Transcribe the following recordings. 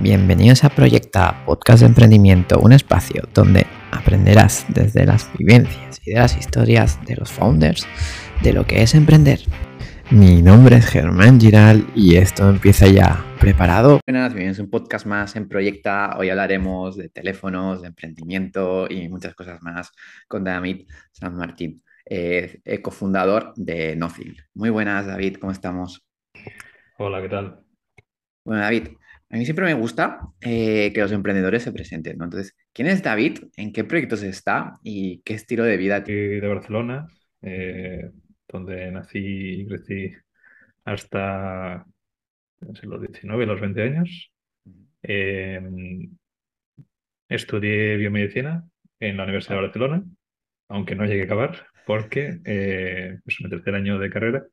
Bienvenidos a Proyecta, podcast de emprendimiento, un espacio donde aprenderás desde las vivencias y de las historias de los founders de lo que es emprender. Mi nombre es Germán Giral y esto empieza ya. ¿Preparado? Buenas, bienvenidos a un podcast más en Proyecta. Hoy hablaremos de teléfonos, de emprendimiento y muchas cosas más con David San Martín, eh, cofundador de Nothing. Muy buenas, David, ¿cómo estamos? Hola, ¿qué tal? Bueno, David, a mí siempre me gusta eh, que los emprendedores se presenten, ¿no? Entonces, ¿quién es David? ¿En qué proyectos está? ¿Y qué estilo de vida tiene? De Barcelona, eh, donde nací y crecí hasta los 19, los 20 años. Estudié biomedicina en la Universidad de Barcelona, aunque no llegué a acabar, porque eh, es mi tercer año de carrera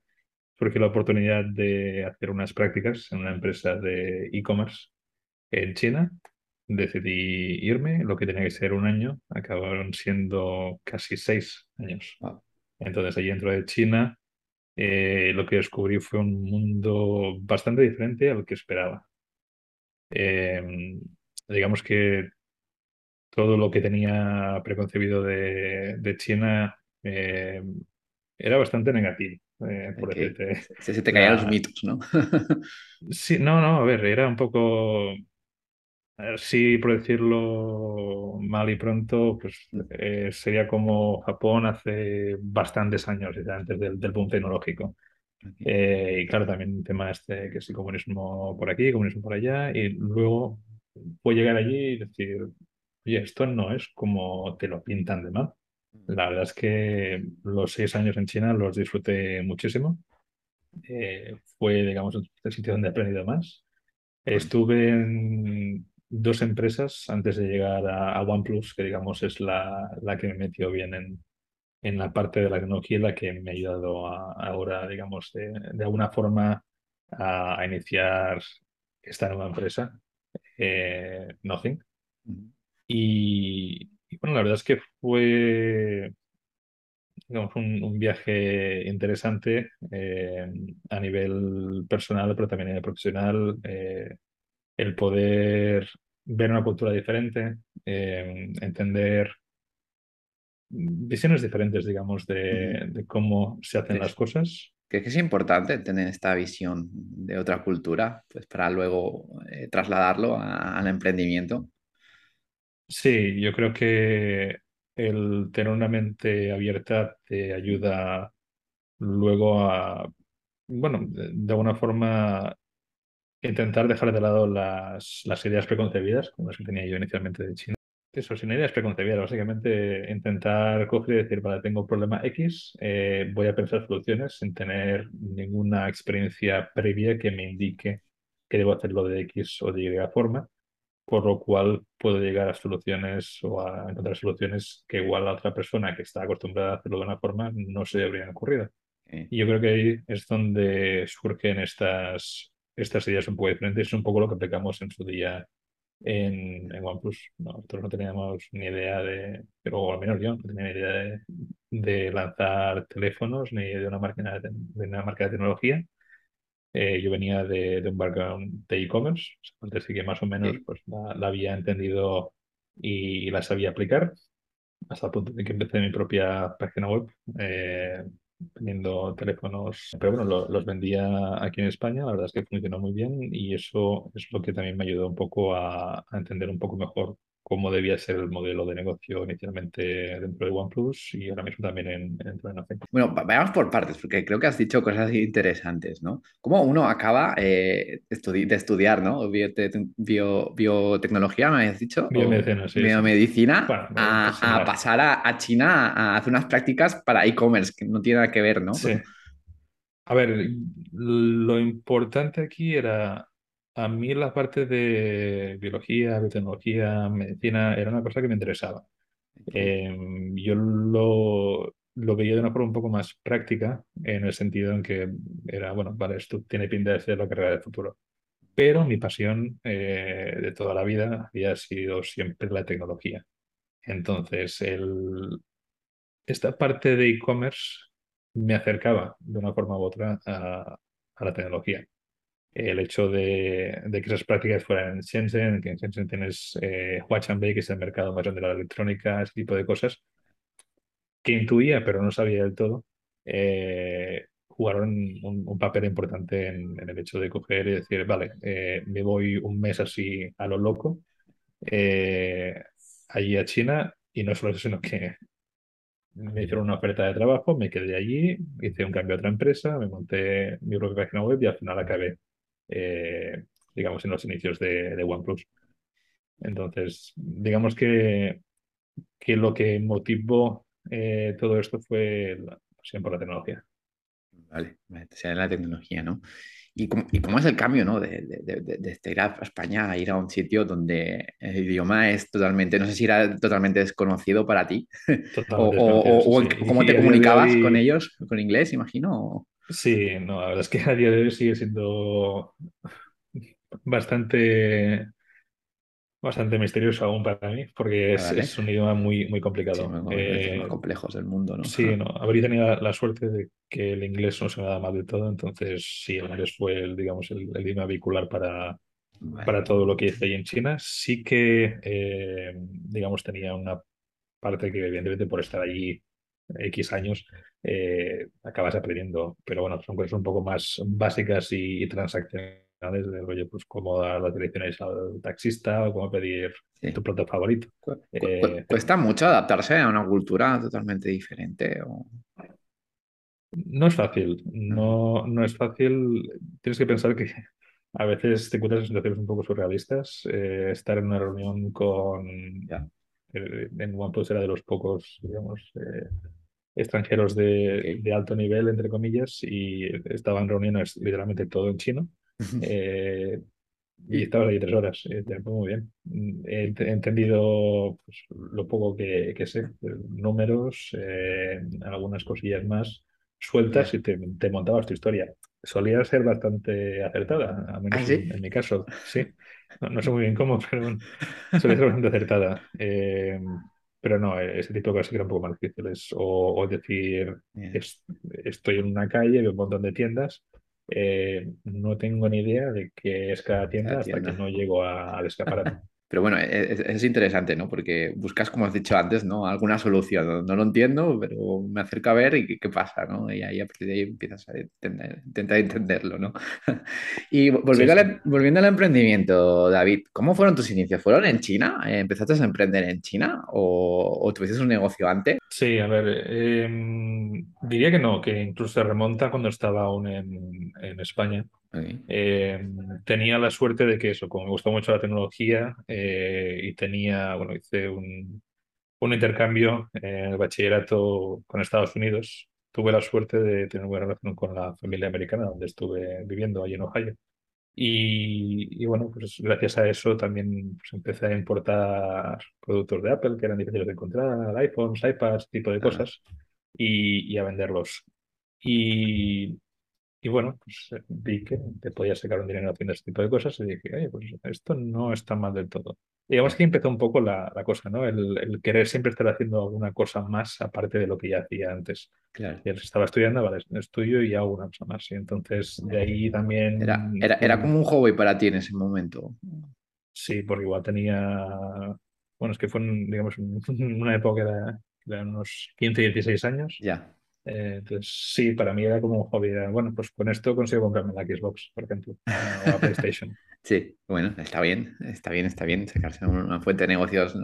surgió la oportunidad de hacer unas prácticas en una empresa de e-commerce en China. Decidí irme, lo que tenía que ser un año, acabaron siendo casi seis años. Entonces, allí dentro de China, eh, lo que descubrí fue un mundo bastante diferente al que esperaba. Em, digamos que todo lo que tenía preconcebido de, China em, era bastante negativo. Eh, se, te caían los mitos, ¿no? sí, no, no, a ver, era un poco, sí, por decirlo mal y pronto, pues eh, sería como Japón hace bastantes años, antes del, del boom tecnológico. Eh, y claro, también el tema este, que es el comunismo por aquí, comunismo por allá, y luego puedo llegar allí y decir, oye, esto no es como te lo pintan de mal. La verdad es que los seis años en China los disfruté muchísimo. Eh, fue, digamos, el sitio donde he aprendido más. Estuve en dos empresas antes de llegar a, OnePlus, que digamos es la, la, que me metió bien en, en la parte de la tecnología y la que me ha ayudado ahora, digamos, de, de, alguna forma a, iniciar esta nueva empresa, eh, Nothing. Y, bueno, la verdad es que fue un, viaje interesante eh, a nivel personal, pero también a nivel profesional. Eh, el poder ver una cultura diferente, eh, entender visiones diferentes, digamos, de, cómo se hacen las cosas. Creo que es importante tener esta visión de otra cultura, pues para luego trasladarlo al emprendimiento. Sí, yo creo que el tener una mente abierta te ayuda luego a, bueno, de, alguna forma intentar dejar de lado las, las ideas preconcebidas, como las que tenía yo inicialmente de China. Eso, sin ideas preconcebidas, básicamente intentar coger y decir, vale, tengo un problema X, eh, voy a pensar soluciones sin tener ninguna experiencia previa que me indique que debo hacerlo de X o de Y forma por lo cual puedo llegar a soluciones o a encontrar soluciones que igual la otra persona que está acostumbrada a hacerlo de una forma no se le habrían ocurrido. Y yo creo que ahí es donde surgen estas, estas ideas un poco diferentes, es un poco lo que aplicamos en su día en, en OnePlus. Nosotros no teníamos ni idea de, pero al menos yo no tenía ni idea de, lanzar teléfonos ni de una marca de, de una marca de tecnología eh, yo venía de, un background de e-commerce, así que más o menos pues, la, había entendido y, la sabía aplicar, hasta el punto de que empecé mi propia página web eh, vendiendo teléfonos, pero bueno, los vendía aquí en España, la verdad es que funcionó muy bien y eso es lo que también me ayudó un poco a, a entender un poco mejor cómo debía ser el modelo de negocio inicialmente dentro de OnePlus y ahora mismo también en, dentro de Nothing. Bueno, vayamos por partes, porque creo que has dicho cosas interesantes, ¿no? ¿Cómo uno acaba eh, de estudiar, ¿no? biotecnología, me habías dicho. Biomedicina, sí. Biomedicina, a, pasar a, China a hacer unas prácticas para e-commerce, que no tiene nada que ver, ¿no? Sí. A ver, lo importante aquí era a mí la parte de biología, biotecnología, medicina era una cosa que me interesaba. Em, yo lo, lo, veía de una forma un poco más práctica, en el sentido en que era, bueno, vale, esto tiene pinta de ser la carrera del futuro. Pero mi pasión eh, de toda la vida había sido siempre la tecnología. Entonces, el, esta parte de e-commerce me acercaba de una forma u otra a, a la tecnología. El hecho de, que esas prácticas fueran en Shenzhen, que en Shenzhen tienes eh, Huachanbei, que es el mercado más grande de la electrónica, ese tipo de cosas, que intuía, pero no sabía del todo, eh, jugaron un, papel importante en, el hecho de coger y decir, vale, eh, me voy un mes así a lo loco, eh, allí a China, y no solo eso, sino que me hicieron una oferta de trabajo, me quedé allí, hice un cambio a otra empresa, me monté mi propia página web y al final acabé, digamos, en los inicios de, de OnePlus. Entonces, digamos que, que lo que motivó eh, todo esto fue la pasión por la tecnología. Vale, sea la tecnología, ¿no? ¿Y cómo, y cómo es el cambio, ¿no? De, de, de, ir a España a ir a un sitio donde el idioma es totalmente, no sé si era totalmente desconocido para ti, o, o, cómo te comunicabas con ellos, con inglés, imagino. Sí, no, la verdad es que a día de hoy sigue siendo bastante bastante misterioso aún para mí, porque es, un idioma muy, muy complicado. Sí, los más complejos del mundo, ¿no? Sí, no. Habría tenido la, suerte de que el inglés no se me da mal de todo, entonces sí, el inglés fue, el, digamos, el, idioma vehicular para, para todo lo que hice ahí en China. Sí que, eh, digamos, tenía una parte que evidentemente por estar allí X años, eh, acabas aprendiendo, pero bueno, son cosas un poco más básicas y, y transaccionales de rollo, pues cómo dar las direcciones al taxista o cómo pedir tu plato favorito. Eh, ¿Cuesta mucho adaptarse a una cultura totalmente diferente? No es fácil, no, no es fácil. Tienes que pensar que a veces te encuentras en situaciones un poco surrealistas. Eh, estar en una reunión con... Eh, en OnePlus era de los pocos, digamos, extranjeros de, de, alto nivel, entre comillas, y estaban reuniones literalmente todo en chino. Eh, y estaba ahí tres horas, eh, muy bien. He, entendido pues, lo poco que, que sé, números, eh, algunas cosillas más sueltas y te, te, montabas tu historia. Solía ser bastante acertada, al menos ¿Ah, en, mi caso, sí. No, sé muy bien cómo, pero solía ser bastante acertada. pero no, ese tipo de cosas que eran un poco más difíciles. O, o decir, estoy en una calle, veo un montón de tiendas eh, no tengo ni idea de qué es cada tienda, hasta que no llego al escaparate. Pero bueno, e-, e-, es, interesante, ¿no? Porque buscas, como has dicho antes, ¿no? Alguna solución. No, lo entiendo, pero me acerco a ver y qué, pasa, ¿no? Y ahí a partir de ahí empiezas a intentar entenderlo, ¿no? y volviendo, Al, volviendo, al, emprendimiento, David, ¿cómo fueron tus inicios? ¿Fueron en China? ¿Empezaste a emprender en China o, o tuviste un negocio antes? Sí, a ver, em, diría que no, que incluso se remonta cuando estaba aún en, en España. Eh, tenía la suerte de que eso, como me gustó mucho la tecnología eh, y tenía, bueno, hice un, un intercambio en el bachillerato con Estados Unidos. Tuve la suerte de tener buena relación con la familia americana donde estuve viviendo allí en Ohio. Y, y, bueno, pues gracias a eso también pues, empecé a importar productos de Apple que eran difíciles de encontrar, iPhones, iPads, tipo de cosas, y, y, a venderlos. Y, y bueno, pues eh, vi que te podías sacar un dinero haciendo este tipo de cosas y dije, oye, pues esto no está mal del todo. Digamos que empezó un poco la, la cosa, ¿no? El, querer siempre estar haciendo alguna cosa más aparte de lo que ya hacía antes. Claro. Y estaba estudiando, vale, estudio y hago una cosa más. Y entonces de ahí también... Era, era, era como un hobby para ti en ese momento. Sí, porque igual tenía... Bueno, es que fue, digamos, una época de, unos 15, 16 años. Ya. Eh, entonces, sí, para mí era como un hobby. bueno, pues con esto consigo comprarme la Xbox, por ejemplo, o la PlayStation. Sí, bueno, está bien, está bien, está bien sacarse una fuente de negocios.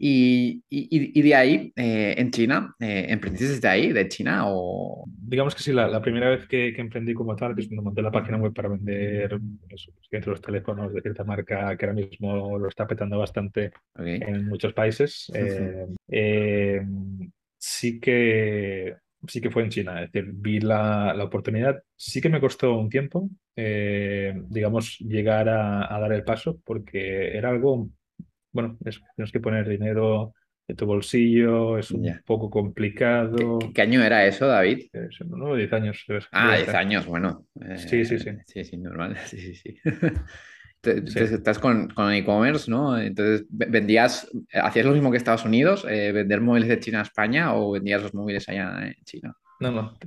Y, y, de ahí, eh, en China, eh, ¿emprendiste desde ahí, de China? o Digamos que sí, la, primera vez que, emprendí como tal, que es cuando monté la página web para vender eso, pues, los teléfonos de cierta marca que ahora mismo lo está petando bastante en muchos países. sí que sí que fue en China, es decir, vi la, la oportunidad. Sí que me costó un tiempo, eh, digamos, llegar a, dar el paso, porque era algo, bueno, tienes que poner dinero de tu bolsillo, es un poco complicado. ¿Qué, año era eso, David? no, 10 años. Ah, 10 años, bueno. sí, sí, sí. Sí, sí, normal. Sí, sí, sí. Estás con, con e-commerce, ¿no? Entonces, ¿vendías, hacías lo mismo que Estados Unidos, eh, vender móviles de China a España o vendías los móviles allá en China? No, no,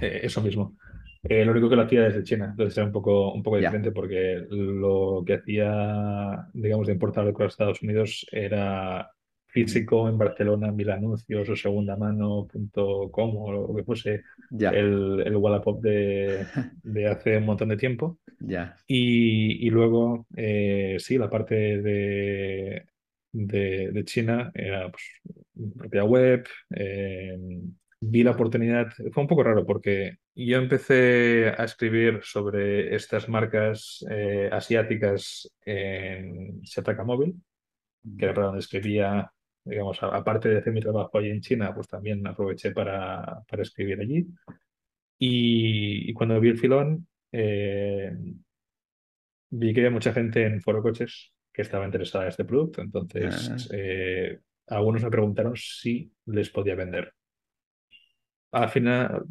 eh, eso mismo. Eh, lo único que lo hacía desde China, entonces era un poco, un poco diferente porque lo que hacía, digamos, de importar con Estados Unidos era físico en Barcelona, mil anuncios o segundamano.com o lo que fuese ya, el, el Wallapop de, de hace un montón de tiempo. Y, y luego, eh, sí, la parte de, de, de China era pues, propia web. eh, vi la oportunidad, fue un poco raro porque yo empecé a escribir sobre estas marcas eh, asiáticas en Shataka Móvil, que era para donde escribía, digamos, aparte de hacer mi trabajo allí en China, pues también aproveché para, para escribir allí. Y, y cuando vi el filón, eh, Vi que había mucha gente en Foro Coches que estaba interesada en este producto, entonces ah, eh, algunos me preguntaron si les podía vender. Al final,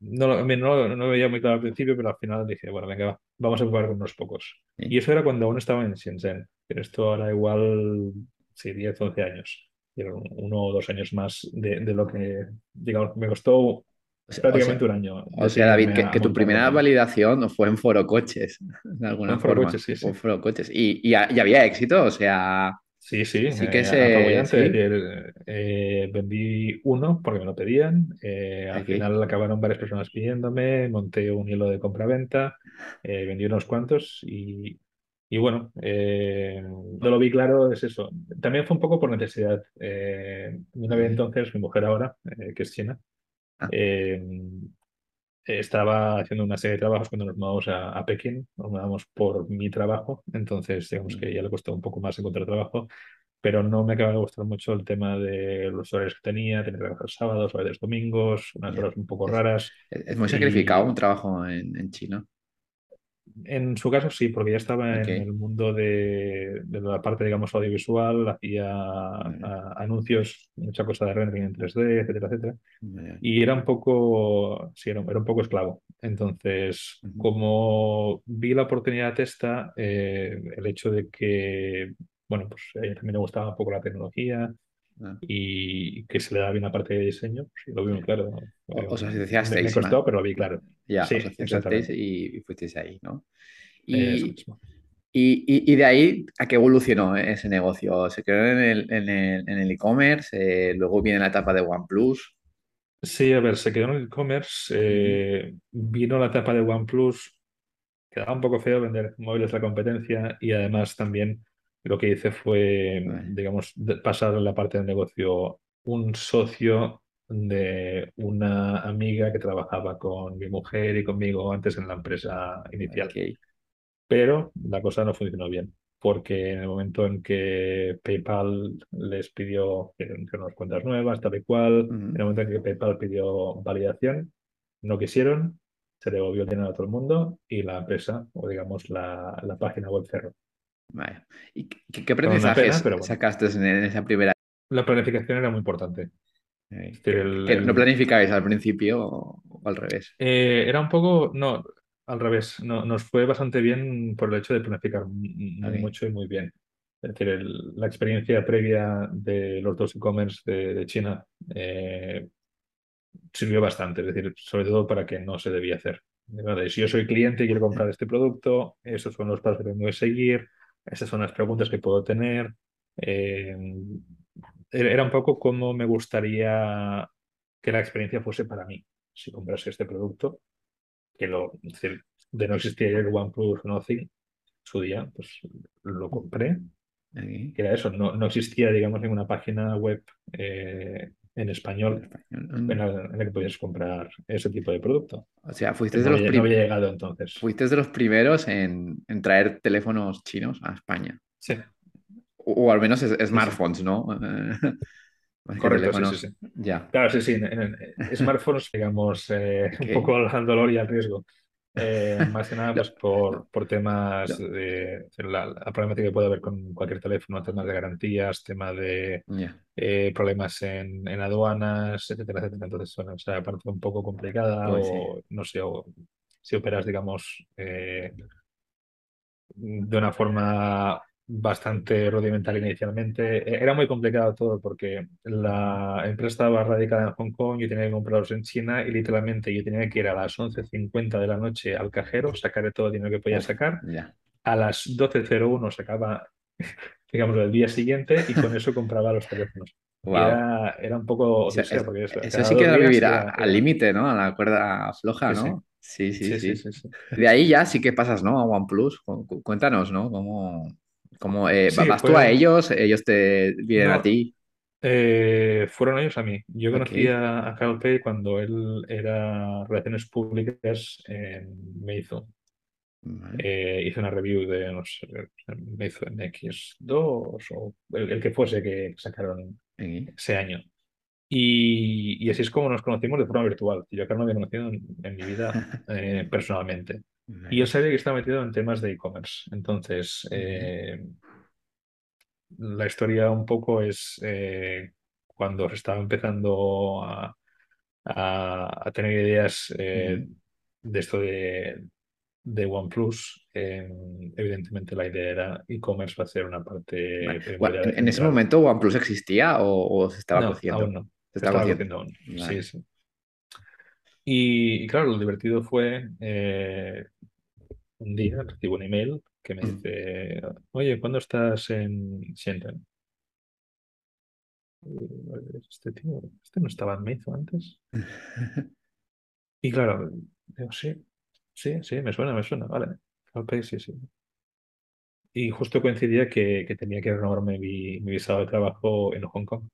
no, no, no veía muy claro al principio, pero al final dije, bueno, venga, va, vamos a probar con unos pocos. Y sí. eso era cuando aún estaba en Shenzhen, pero esto ahora igual, sí, 10 11 años. Uno o dos años más de, de lo que, digamos, me costó o sea, prácticamente un año o sea, David, que, que tu primera validación no fue en Foro Coches, de alguna en Foro forma. Coches, sí, Foro Coches. Y, y, ha- y había éxito, o sea, Sí, sí, sí que eh, se... Sí, decir, eh, vendí uno porque me lo pedían. eh, al final acabaron varias personas pidiéndome. Monté un hilo de compra-venta. vendí unos cuantos y, y bueno, eh, no lo vi claro, es eso. También fue un poco por necesidad. Eh, mi novia aquí. entonces, mi mujer ahora, eh, que es china, Ah, eh, estaba haciendo una serie de trabajos cuando nos mudamos a, a Pekín, nos mudamos por mi trabajo, entonces digamos que ya le costó un poco más encontrar trabajo, pero no me acaba de gustar mucho el tema de los horarios que tenía, tener que trabajar sábados, a veces domingos, unas horas un poco raras es- es muy sacrificado un trabajo en, en China. En su caso sí, porque ya estaba en el mundo de, de la parte, digamos, audiovisual, hacía Vale, a- anuncios, mucha cosa de rendering en 3D, etcétera, etcétera. Y era un poco, sí, era, era un poco esclavo. Entonces, como vi la oportunidad esta, eh, el hecho de que, bueno, pues a ella también le gustaba un poco la tecnología Ah. y que se le da bien la parte de diseño, pues sí, lo vi muy claro. Eh, Os me, me asociasteis, ma- costó, pero lo vi claro. ya, Sí, os asociasteis y, y fuisteis ahí, ¿no? Eh, Y, y, y- de ahí, ¿a qué evolucionó ese negocio? ¿Se quedó en el, en el, en el e-commerce? eh, luego viene la etapa de OnePlus. Sí, a ver, se quedó en el e-commerce, eh, vino la etapa de OnePlus quedaba un poco feo vender móviles a la competencia y además también lo que hice fue, digamos, pasar a la parte del negocio un socio de una amiga que trabajaba con mi mujer y conmigo antes en la empresa inicial. Pero la cosa no funcionó bien, porque en el momento en que PayPal les pidió que, que unas cuentas nuevas, tal y cual, en el momento en que PayPal pidió validación, no quisieron, se devolvió el dinero a todo el mundo y la empresa, o digamos la, la página web cerró. Vale. ¿Y qué, qué pena, aprendizajes bueno, sacaste en, esa primera? la planificación era muy importante. Es eh, decir, que, el, que no planificabais al principio o, o al revés? eh, era un poco, no, al revés, no, nos fue bastante bien por el hecho de planificar mucho y muy bien. Es decir, el- la experiencia previa de los dos e-commerce de, de China eh, sirvió bastante, es decir, sobre todo para que no se debía hacer. Vale, Si yo soy cliente y quiero comprar este producto, esos son los pasos que tengo que seguir, esas son las preguntas que puedo tener. Eh, era un poco como me gustaría que la experiencia fuese para mí, si comprase este producto, que lo, decir, de no existir el OnePlus Nothing, su día, pues lo compré que era eso, no, no existía, digamos, ninguna página web eh, en español español. en Mm. la, en la que podías comprar ese tipo de producto. O sea, fuiste de los, había, no prim- había llegado entonces. fuiste de los primeros en, en traer teléfonos chinos a España. Sí, O, o al menos es- smartphones, ¿no? Correcto, sí, sí, teléfonos. sí. Ya. Claro, sí, sí. En, en- en smartphones, digamos, eh, un poco al dolor y al riesgo. Eh, más que nada, pues por, por temas de la, la problemática que puede haber con cualquier teléfono, temas de garantías, tema de eh, problemas en, en aduanas, etcétera, etcétera. Entonces, bueno, esa parte un poco complicada Pues sí. o no sé, o si operas, digamos, eh, de una forma bastante rudimental inicialmente. E- Era muy complicado todo porque la empresa estaba radicada en Hong Kong, yo tenía que comprarlos en China y literalmente yo tenía que ir a las once cincuenta de la noche al cajero, sacar todo el dinero que podía sacar. A las doce cero uno sacaba, digamos, el día siguiente y con eso compraba los teléfonos. Wow. era, era un poco Eso, odisea es- porque eso, eso sí que era vivir era- al límite, ¿no? A la cuerda floja. ¿no? Sí, sí, Sí, sí, sí. sí, sí. De ahí ya sí que pasas, ¿no? A OnePlus. Cu- cu- Cuéntanos, ¿no? ¿Cómo, cómo, eh, Sí, vas tú a ellos? ¿Ellos te vienen a ti? Eh, fueron ellos a mí. Yo conocí a, a Carl Pei cuando él era Relaciones Públicas en Meizu. Vale. Eh, hice una review de, no sé, Meizu MX2 o el, el que fuese que sacaron Aquí. ese año. Y, y así es como nos conocimos de forma virtual. Yo a Carl no había conocido en, en mi vida eh, personalmente. Y yo sabía que estaba metido en temas de e-commerce. Entonces, eh, la historia un poco es eh, cuando se estaba empezando a, a- a tener ideas eh, de esto de, de OnePlus. eh, evidentemente la idea era e-commerce va a ser una parte ¿En ese momento OnePlus existía o, o se estaba No, cociendo? aún no. Se Se estaba cociendo. cociendo aún. Vale. Sí, sí. Y, y claro, lo divertido fue eh, un día recibo un email que me dice, oye, ¿cuándo estás en Shenzhen? Este tío, este no estaba en Meizu antes. Y claro, digo, sí, sí, sí, me suena, me suena, vale. Sí, sí. Y justo coincidía que, que tenía que renovarme mi, mi visado de trabajo en Hong Kong.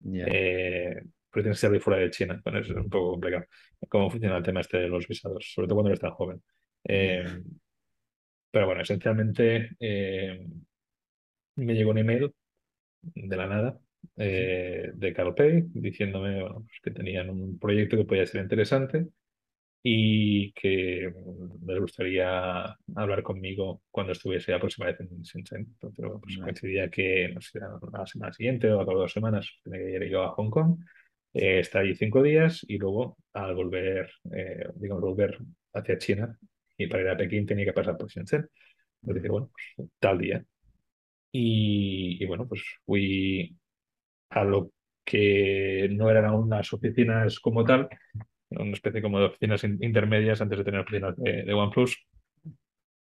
Ya. Eh, pero tienes que salir fuera de China. Bueno, es un poco complicado. Cómo funciona el tema este de los visados, sobre todo cuando eres tan joven. Eh, pero bueno, esencialmente eh, me llegó un email de la nada eh, de CarPay diciéndome bueno, pues que tenían un proyecto que podía ser interesante y que les gustaría hablar conmigo cuando estuviese la próxima vez en Shenzhen. Entonces, bueno, pues coincidía que no sé, la semana siguiente o a cabo de dos semanas tenía que ir yo a Hong Kong, eh, estar allí cinco días y luego al volver, eh, digamos, volver hacia China y para ir a Pekín tenía que pasar por Shenzhen. Entonces dije, bueno, pues, tal día. Y, y bueno, pues fui a lo que no eran aún las oficinas como tal, una especie como de oficinas in- intermedias antes de tener oficinas de, de OnePlus.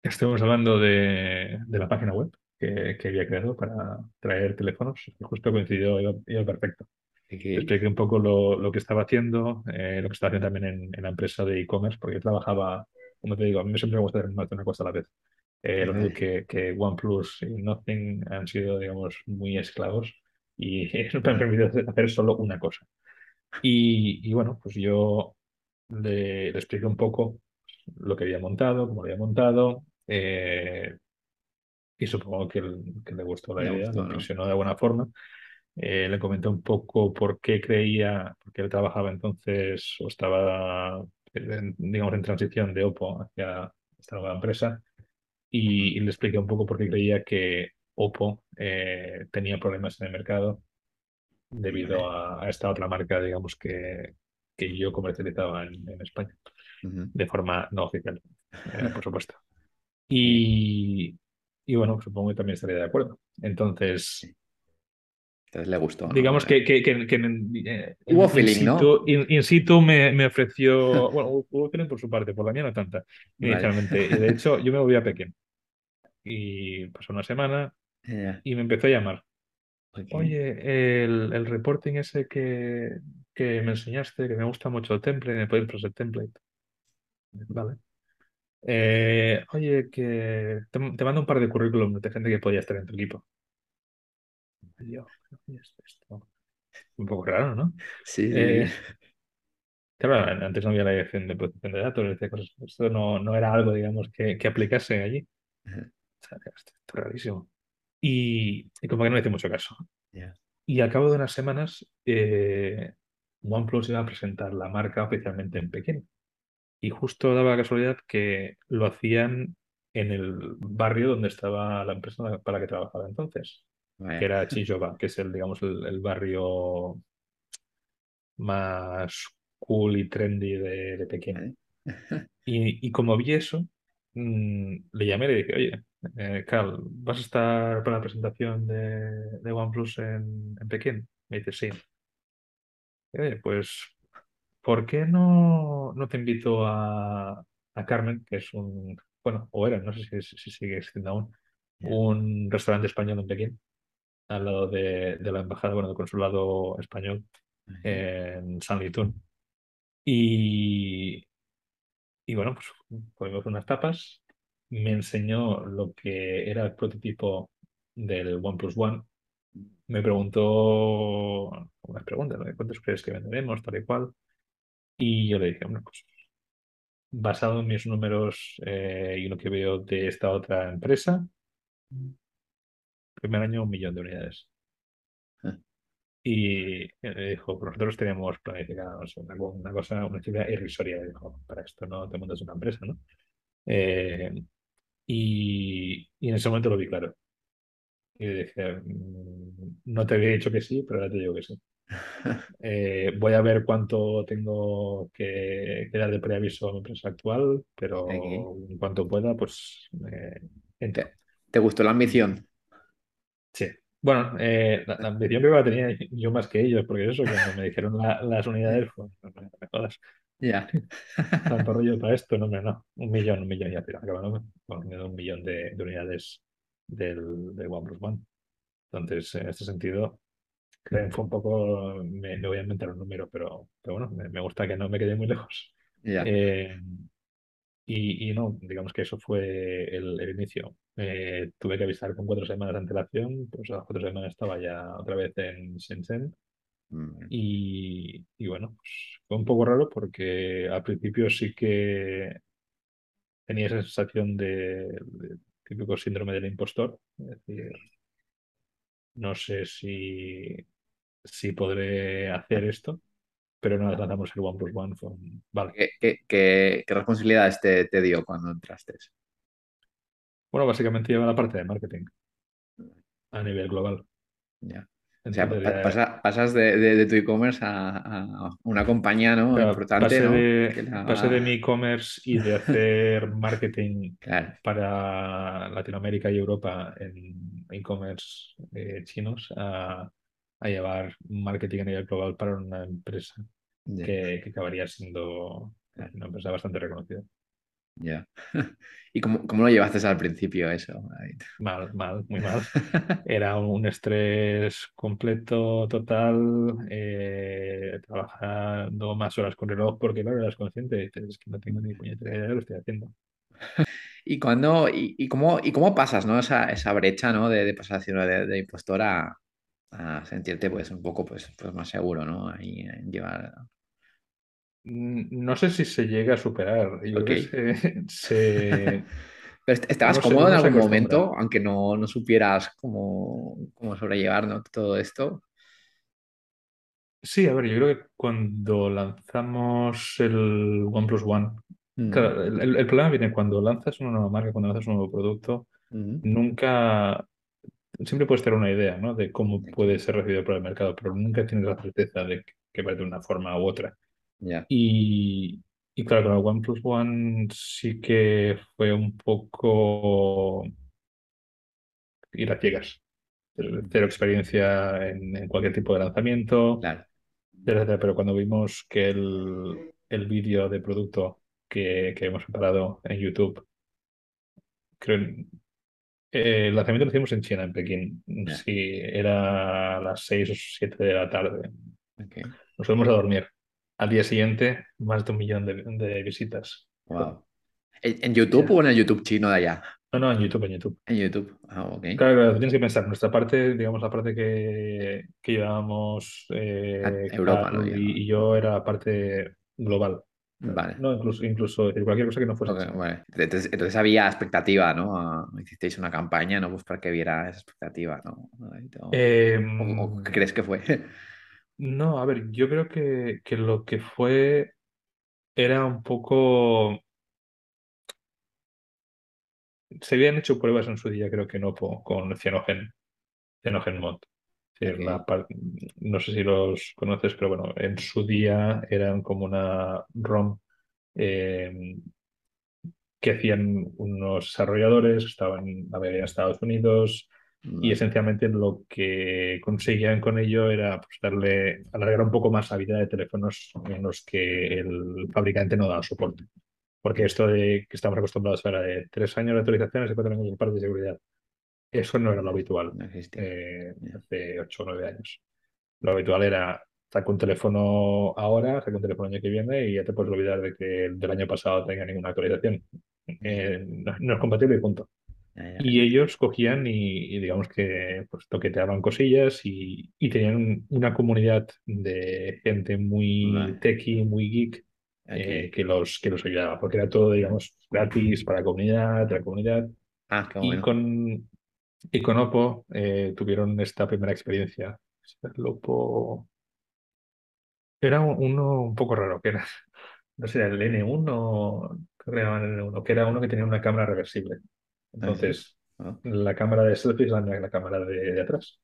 Estuvimos hablando de, de la página web que, que había creado para traer teléfonos y justo coincidió, iba, iba perfecto. Aquí. expliqué un poco lo, lo que estaba haciendo, eh, lo que estaba haciendo también en, en la empresa de e-commerce, porque yo trabajaba, como te digo, a mí siempre me gusta hacer más de una cosa a la vez. Eh, lo único que, que OnePlus y Nothing han sido, digamos, muy esclavos y eso me ha permitido hacer solo una cosa. Y, y bueno, pues yo le, le expliqué un poco lo que había montado, cómo lo había montado, eh, y supongo que, el- que le gustó la Le idea, gustó, ¿no? impresionó de alguna forma. Eh, le comenté un poco por qué creía, porque él trabajaba entonces o estaba, en- digamos, en transición de Oppo hacia esta nueva empresa y, y le expliqué un poco por qué creía que Oppo eh, tenía problemas en el mercado debido a, a esta otra marca, digamos, que, que yo comercializaba en, en España, de forma no oficial, eh, por supuesto. Eh, Y, y bueno, supongo que también estaría de acuerdo. Entonces. Entonces le gustó, ¿no? digamos que, que, que, que eh, Hubo in feeling, ¿no? situ, in, in situ me, me ofreció, bueno, hubo feeling por su parte, por la mía no tanta, Vale. inicialmente. Y de hecho, yo me volví a Pekín y pasó una semana y me empezó a llamar. Oye, el, el reporting ese que, que me enseñaste, que me gusta mucho el template, ¿me puedes pasar el template? Vale. Eh, oye, que te, te mando un par de currículums de gente que podía estar en tu equipo. Y yo, "Oye, esto, esto un poco raro, ¿no? Sí, sí, Eh, sí. claro, antes no había la dirección de protección de datos, decía cosas. Esto no, no era algo, digamos, que, que aplicase allí. Ajá. O sea, esto, esto es rarísimo. Y, y como que no hice mucho caso. Y al cabo de unas semanas, eh, OnePlus iba a presentar la marca oficialmente en Pekín. Y justo daba la casualidad que lo hacían en el barrio donde estaba la empresa para la que trabajaba entonces, que Vale. era Chijoba, que es el, digamos, el, el barrio más cool y trendy de, de Pekín. Vale. Y, y como vi eso, mm, le llamé y le dije, oye, eh, Carl, ¿vas a estar para la presentación de, de OnePlus en, en Pekín? Me dice, sí. Oye, pues, ¿por qué no, no te invito a, a Carmen, que es un, bueno, o era, no sé si, si sigue existiendo aún, un restaurante español en Pekín, al lado de, de la embajada, bueno, del consulado español en San Litún. Y, y bueno, pues comimos unas tapas, me enseñó lo que era el prototipo del OnePlus One, me preguntó unas preguntas, ¿no? ¿Cuántos crees que venderemos, tal y cual? Y yo le dije, bueno, pues basado en mis números eh, y lo que veo de esta otra empresa, primer año un millón de unidades. Y me dijo, pues nosotros teníamos planificado una, una cosa, una cifra irrisoria. Dijo, para esto no te montas una empresa, ¿no? Eh, y, y en ese momento lo vi claro. Y le dije, "Mm, no te había dicho que sí, pero ahora te digo que sí. Eh, voy a ver cuánto tengo que, que dar de preaviso a mi empresa actual, pero en cuanto pueda, pues eh. ¿Te, te gustó la ambición? Sí. Bueno, eh, la, la ambición que tenía yo más que ellos, porque eso, cuando me dijeron la- las unidades, no me, me jodas, Ya. tanto rollo para esto, no, hombre, no, un millón, un millón, y al final acabaron con un millón de, de unidades del, del OnePlus One. Entonces, en este sentido, creo que fue un poco, me, me voy a inventar un número, pero, pero bueno, me, me gusta que no me quede muy lejos. Ya. Eh, y, y no, digamos que eso fue el, el inicio. Eh, tuve que avisar con cuatro semanas de antelación, pues a las cuatro semanas estaba ya otra vez en Shenzhen. Mm, Y, y bueno, pues fue un poco raro porque al principio sí que tenía esa sensación de, de típico síndrome del impostor. Es decir, no sé si, si podré hacer esto, pero vez lanzamos el OnePlus One fue un, vale. ¿Qué, qué, qué- qué responsabilidades te, te dio cuando entraste? Bueno, básicamente lleva la parte de marketing a nivel global. Ya. O sea, Entonces pa- ya pasa- pasas de, de- de tu e-commerce a, a una compañía, ¿no? Claro, Importante, pasé de, pasé de mi la... e-commerce y de hacer marketing Claro, para Latinoamérica y Europa en e-commerce eh, chinos a, a llevar marketing a nivel global para una empresa que, que acabaría siendo una empresa bastante reconocida. Ya. ¿Y cómo, cómo lo llevaste al principio eso? Mal, mal, muy mal. Era un estrés completo, total, eh, trabajando más horas con reloj porque, claro, eras consciente, dices, es que no tengo ni puñetera idea de lo que estoy haciendo. ¿Y cuándo, y, y cómo, y cómo pasas, ¿no? Esa, esa brecha, ¿no? De, de pasar de, de, de impostor a, a sentirte pues un poco pues, pues más seguro, ¿no? Ahí en llevar. No sé si se llega a superar. Yo que se, se- ¿estabas cómodo en algún momento, aunque no, no supieras cómo, cómo sobrellevar, ¿no? todo esto? Sí, a ver, yo creo que cuando lanzamos el OnePlus One, Mm, claro, el, problema viene cuando lanzas una nueva marca, cuando lanzas un nuevo producto, mm, nunca, siempre puedes tener una idea, ¿no? De cómo puede ser recibido por el mercado, pero nunca tienes la certeza de que, que va de una forma u otra. Y, y claro, con el OnePlus One sí que fue un poco ir a ciegas. cero experiencia en, en cualquier tipo de lanzamiento, Claro. etcétera. Pero cuando vimos que el, el vídeo de producto que, que hemos preparado en YouTube, creo, eh, el lanzamiento lo hicimos en China, en Pekín. Ya. Sí, era a las 6 o 7 de la tarde. Nos fuimos a dormir. Al día siguiente, más de un millón de, de visitas. Wow. ¿En, YouTube o en el YouTube chino de allá? No, no, en YouTube, en YouTube. En YouTube. Ah, ok. Claro, claro, tienes que pensar, nuestra parte, digamos, la parte que, que llevábamos A- eh, Europa, ¿no? Y, y yo era la parte global. Vale. No, incluso, incluso decir, cualquier cosa que no fuese Ok, China. vale. Entonces, entonces había expectativa, ¿no? Ah, Hicisteis una campaña, ¿no? Pues para que viera esa expectativa, ¿no? O, o- o qué Em, crees que fue? no, a ver, yo creo que, que lo que fue era un poco... Se habían hecho pruebas en su día, creo que no, po- con Cyanogen, Cyanogen Mod. Ok. la par- no sé si los conoces, pero bueno, en su día eran como una ROM eh, que hacían unos desarrolladores, estaban en Estados Unidos, y esencialmente lo que conseguían con ello era pues, darle, alargar un poco más la vida de teléfonos en los que el fabricante no daba soporte. Porque esto de que estamos acostumbrados ahora de tres años de actualizaciones y cuatro años de parte de seguridad, eso no era lo habitual eh, hace ocho o nueve años. Lo habitual era saca un teléfono ahora, saca un teléfono el año que viene y ya te puedes olvidar de que el del año pasado tenga ninguna actualización. Eh, no, es compatible y punto. Y ellos cogían y, digamos que pues, toqueteaban cosillas y, tenían una comunidad de gente muy techy, muy geek, eh, que, los, que los ayudaba, porque era todo, digamos, gratis para la comunidad, la comunidad. Ah, y, con, y con Oppo eh, tuvieron esta primera experiencia. El Oppo era uno un poco raro, que era, no sé, el N1, que N1, que era uno que tenía una cámara reversible. Entonces, ah. la cámara de selfie es la, cámara de, atrás.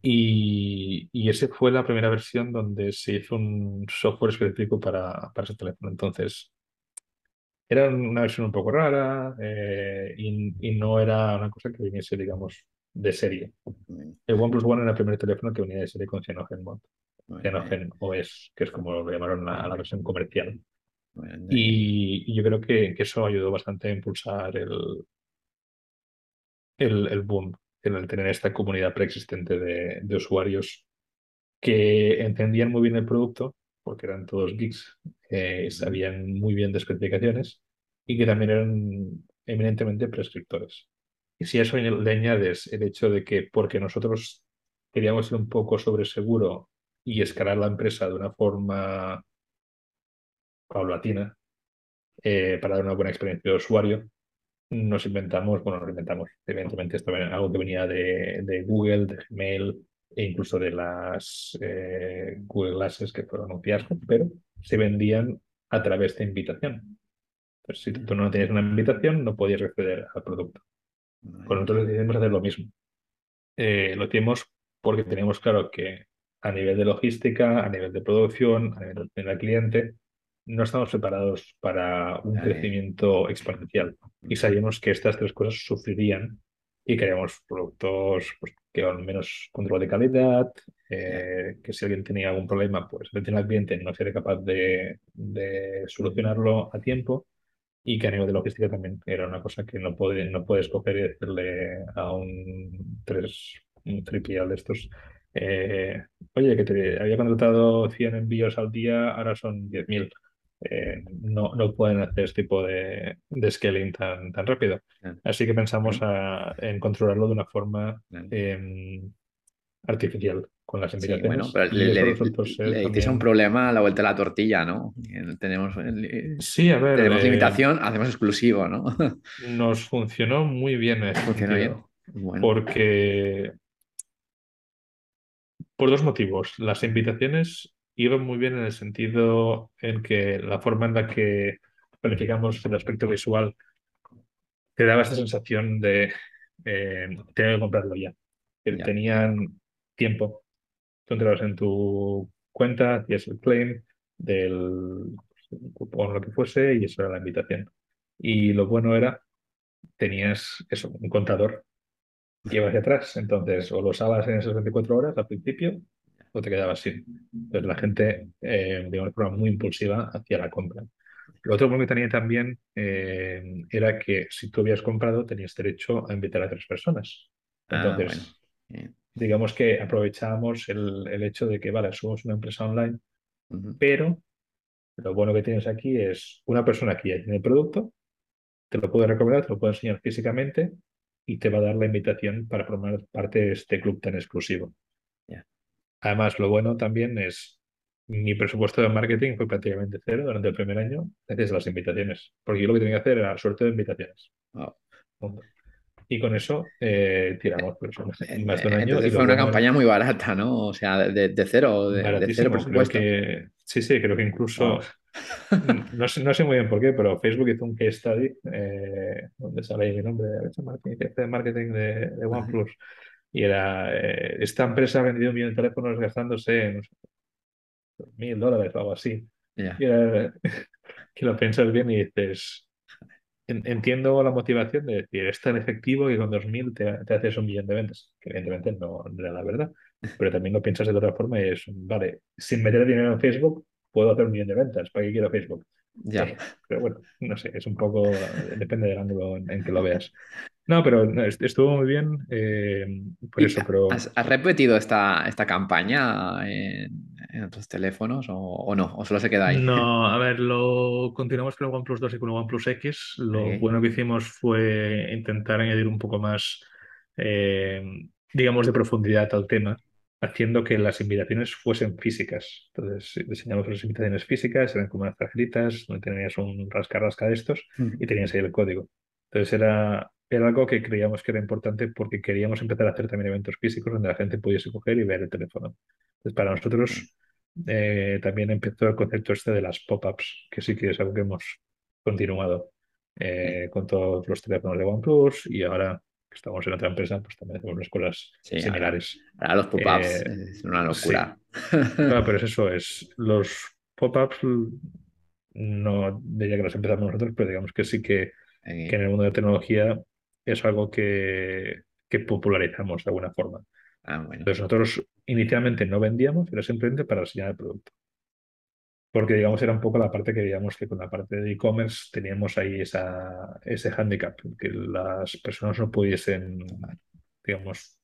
Y, y esa fue la primera versión donde se hizo un software específico para, para ese teléfono. Entonces, era una versión un poco rara eh, y, y, no era una cosa que viniese, digamos, de serie. El OnePlus One era el primer teléfono que venía de serie con Cyanogen Mod. Cyanogen OS, que es como lo llamaron a la versión comercial. Y, yo creo que, que, eso ayudó bastante a impulsar el, el, el boom, el tener esta comunidad preexistente de, de usuarios que entendían muy bien el producto, porque eran todos geeks, que sabían muy bien de especificaciones y que también eran eminentemente prescriptores. Y si a eso le añades el hecho de que porque nosotros queríamos ser un poco sobre seguro y escalar la empresa de una forma paulatina eh, para dar una buena experiencia de usuario, nos inventamos, bueno, nos inventamos, evidentemente esto era algo que venía de, de Google, de Gmail e incluso de las eh, Google Glasses que fueron anunciadas, pero se vendían a través de invitación. Pues si tú no tenías una invitación, no podías acceder al producto. Con nosotros decidimos hacer lo mismo. Eh, lo hicimos porque teníamos claro que a nivel de logística, a nivel de producción, a nivel de cliente, no estamos preparados para un crecimiento exponencial. Y sabíamos que estas tres cosas sufrirían y queríamos productos pues, que con menos control de calidad, eh, que si alguien tenía algún problema, pues el al cliente no sería capaz de, solucionarlo a tiempo y que a nivel de logística también era una cosa que no, puede, no puedes coger y decirle a un, tres, un tripial de estos eh, oye, que te había contratado 100 envíos al día, ahora son 10.000. Eh, no, no pueden hacer este tipo de, de scaling tan, tan rápido. Así que pensamos en controlarlo de una forma em, artificial con las invitaciones. bueno, le, le, un problema a la vuelta de la tortilla, ¿no? Tenemos, sí, a ver, tenemos limitación, hacemos exclusivo, ¿no? Nos funcionó muy bien. Funcionó bien. Porque por dos motivos. Las invitaciones iba muy bien en el sentido en que la forma en la que planificamos el aspecto visual te daba esta sensación de eh, tener que comprarlo ya. Que tenían tiempo. Tú entrabas en tu cuenta, hacías el claim del o lo que fuese y eso era la invitación. Y lo bueno era, tenías eso, un contador que iba hacia atrás. Entonces, o lo usabas en esas 24 horas al principio o te quedabas sin. Entonces la gente, eh, de una forma muy impulsiva, hacía la compra. Lo otro que tenía también eh, era que si tú habías comprado, tenías derecho a invitar a tres personas. Ah, Entonces, digamos que aprovechábamos el, el, hecho de que, vale, somos una empresa online, pero lo bueno que tienes aquí es una persona que ya tiene el producto, te lo puede recomendar, te lo puede enseñar físicamente y te va a dar la invitación para formar parte de este club tan exclusivo. Además, lo bueno también es mi presupuesto de marketing fue prácticamente cero durante el primer año gracias a las invitaciones, porque yo lo que tenía que hacer era suerte de invitaciones. Y con eso eh, tiramos personas en más de un año. fue una campaña muy barata, ¿no? O sea, de, de cero, de, de cero presupuesto. Que, sí, sí, creo que incluso, no, sé, no, sé, muy bien por qué, pero Facebook hizo un case study eh, donde sale mi nombre, de marketing de, de OnePlus. Y era, eh, esta empresa ha vendido un millón de teléfonos gastándose no mil dólares o algo así. Y era, que lo piensas bien y dices, entiendo la motivación de decir, es tan efectivo que con 2.000 te, te haces un millón de ventas, que evidentemente no, no era la verdad, pero también lo piensas de otra forma y es, vale, sin meter dinero en Facebook, puedo hacer un millón de ventas, ¿para qué quiero Facebook? Ya. Eh, pero bueno, no sé, es un poco, depende del ángulo en, en que lo veas. No, pero estuvo muy bien, eh, por ¿Y eso, pero has, has repetido esta, esta campaña en, en otros teléfonos o, o no? ¿O solo se queda ahí? no, a ver, lo continuamos con el OnePlus 2 y con el OnePlus X. Lo bueno que hicimos fue intentar añadir un poco más, eh, digamos, de profundidad al tema, haciendo que las invitaciones fuesen físicas. Entonces, diseñamos las invitaciones físicas, eran como unas tarjetitas, donde tenías un rasca-rasca de estos y tenías ahí el código. Entonces era, era algo que creíamos que era importante porque queríamos empezar a hacer también eventos físicos donde la gente pudiese coger y ver el teléfono. Entonces para nosotros eh, también empezó el concepto este de las pop-ups, que sí que es algo que hemos continuado eh, con todos los teléfonos de OnePlus y ahora que estamos en otra empresa, pues también hacemos unas cosas Sí, similares. ahora los pop-ups Eh, es una locura. Claro, pero es eso, es los pop-ups no diría que los empezamos nosotros, pero digamos que sí que que en el mundo de la tecnología es algo que, que popularizamos de alguna forma. Ah, bueno. Entonces nosotros inicialmente no vendíamos, era simplemente para enseñar el producto. Porque digamos era un poco la parte que veíamos que con la parte de e-commerce teníamos ahí esa, ese handicap, que las personas no pudiesen, digamos,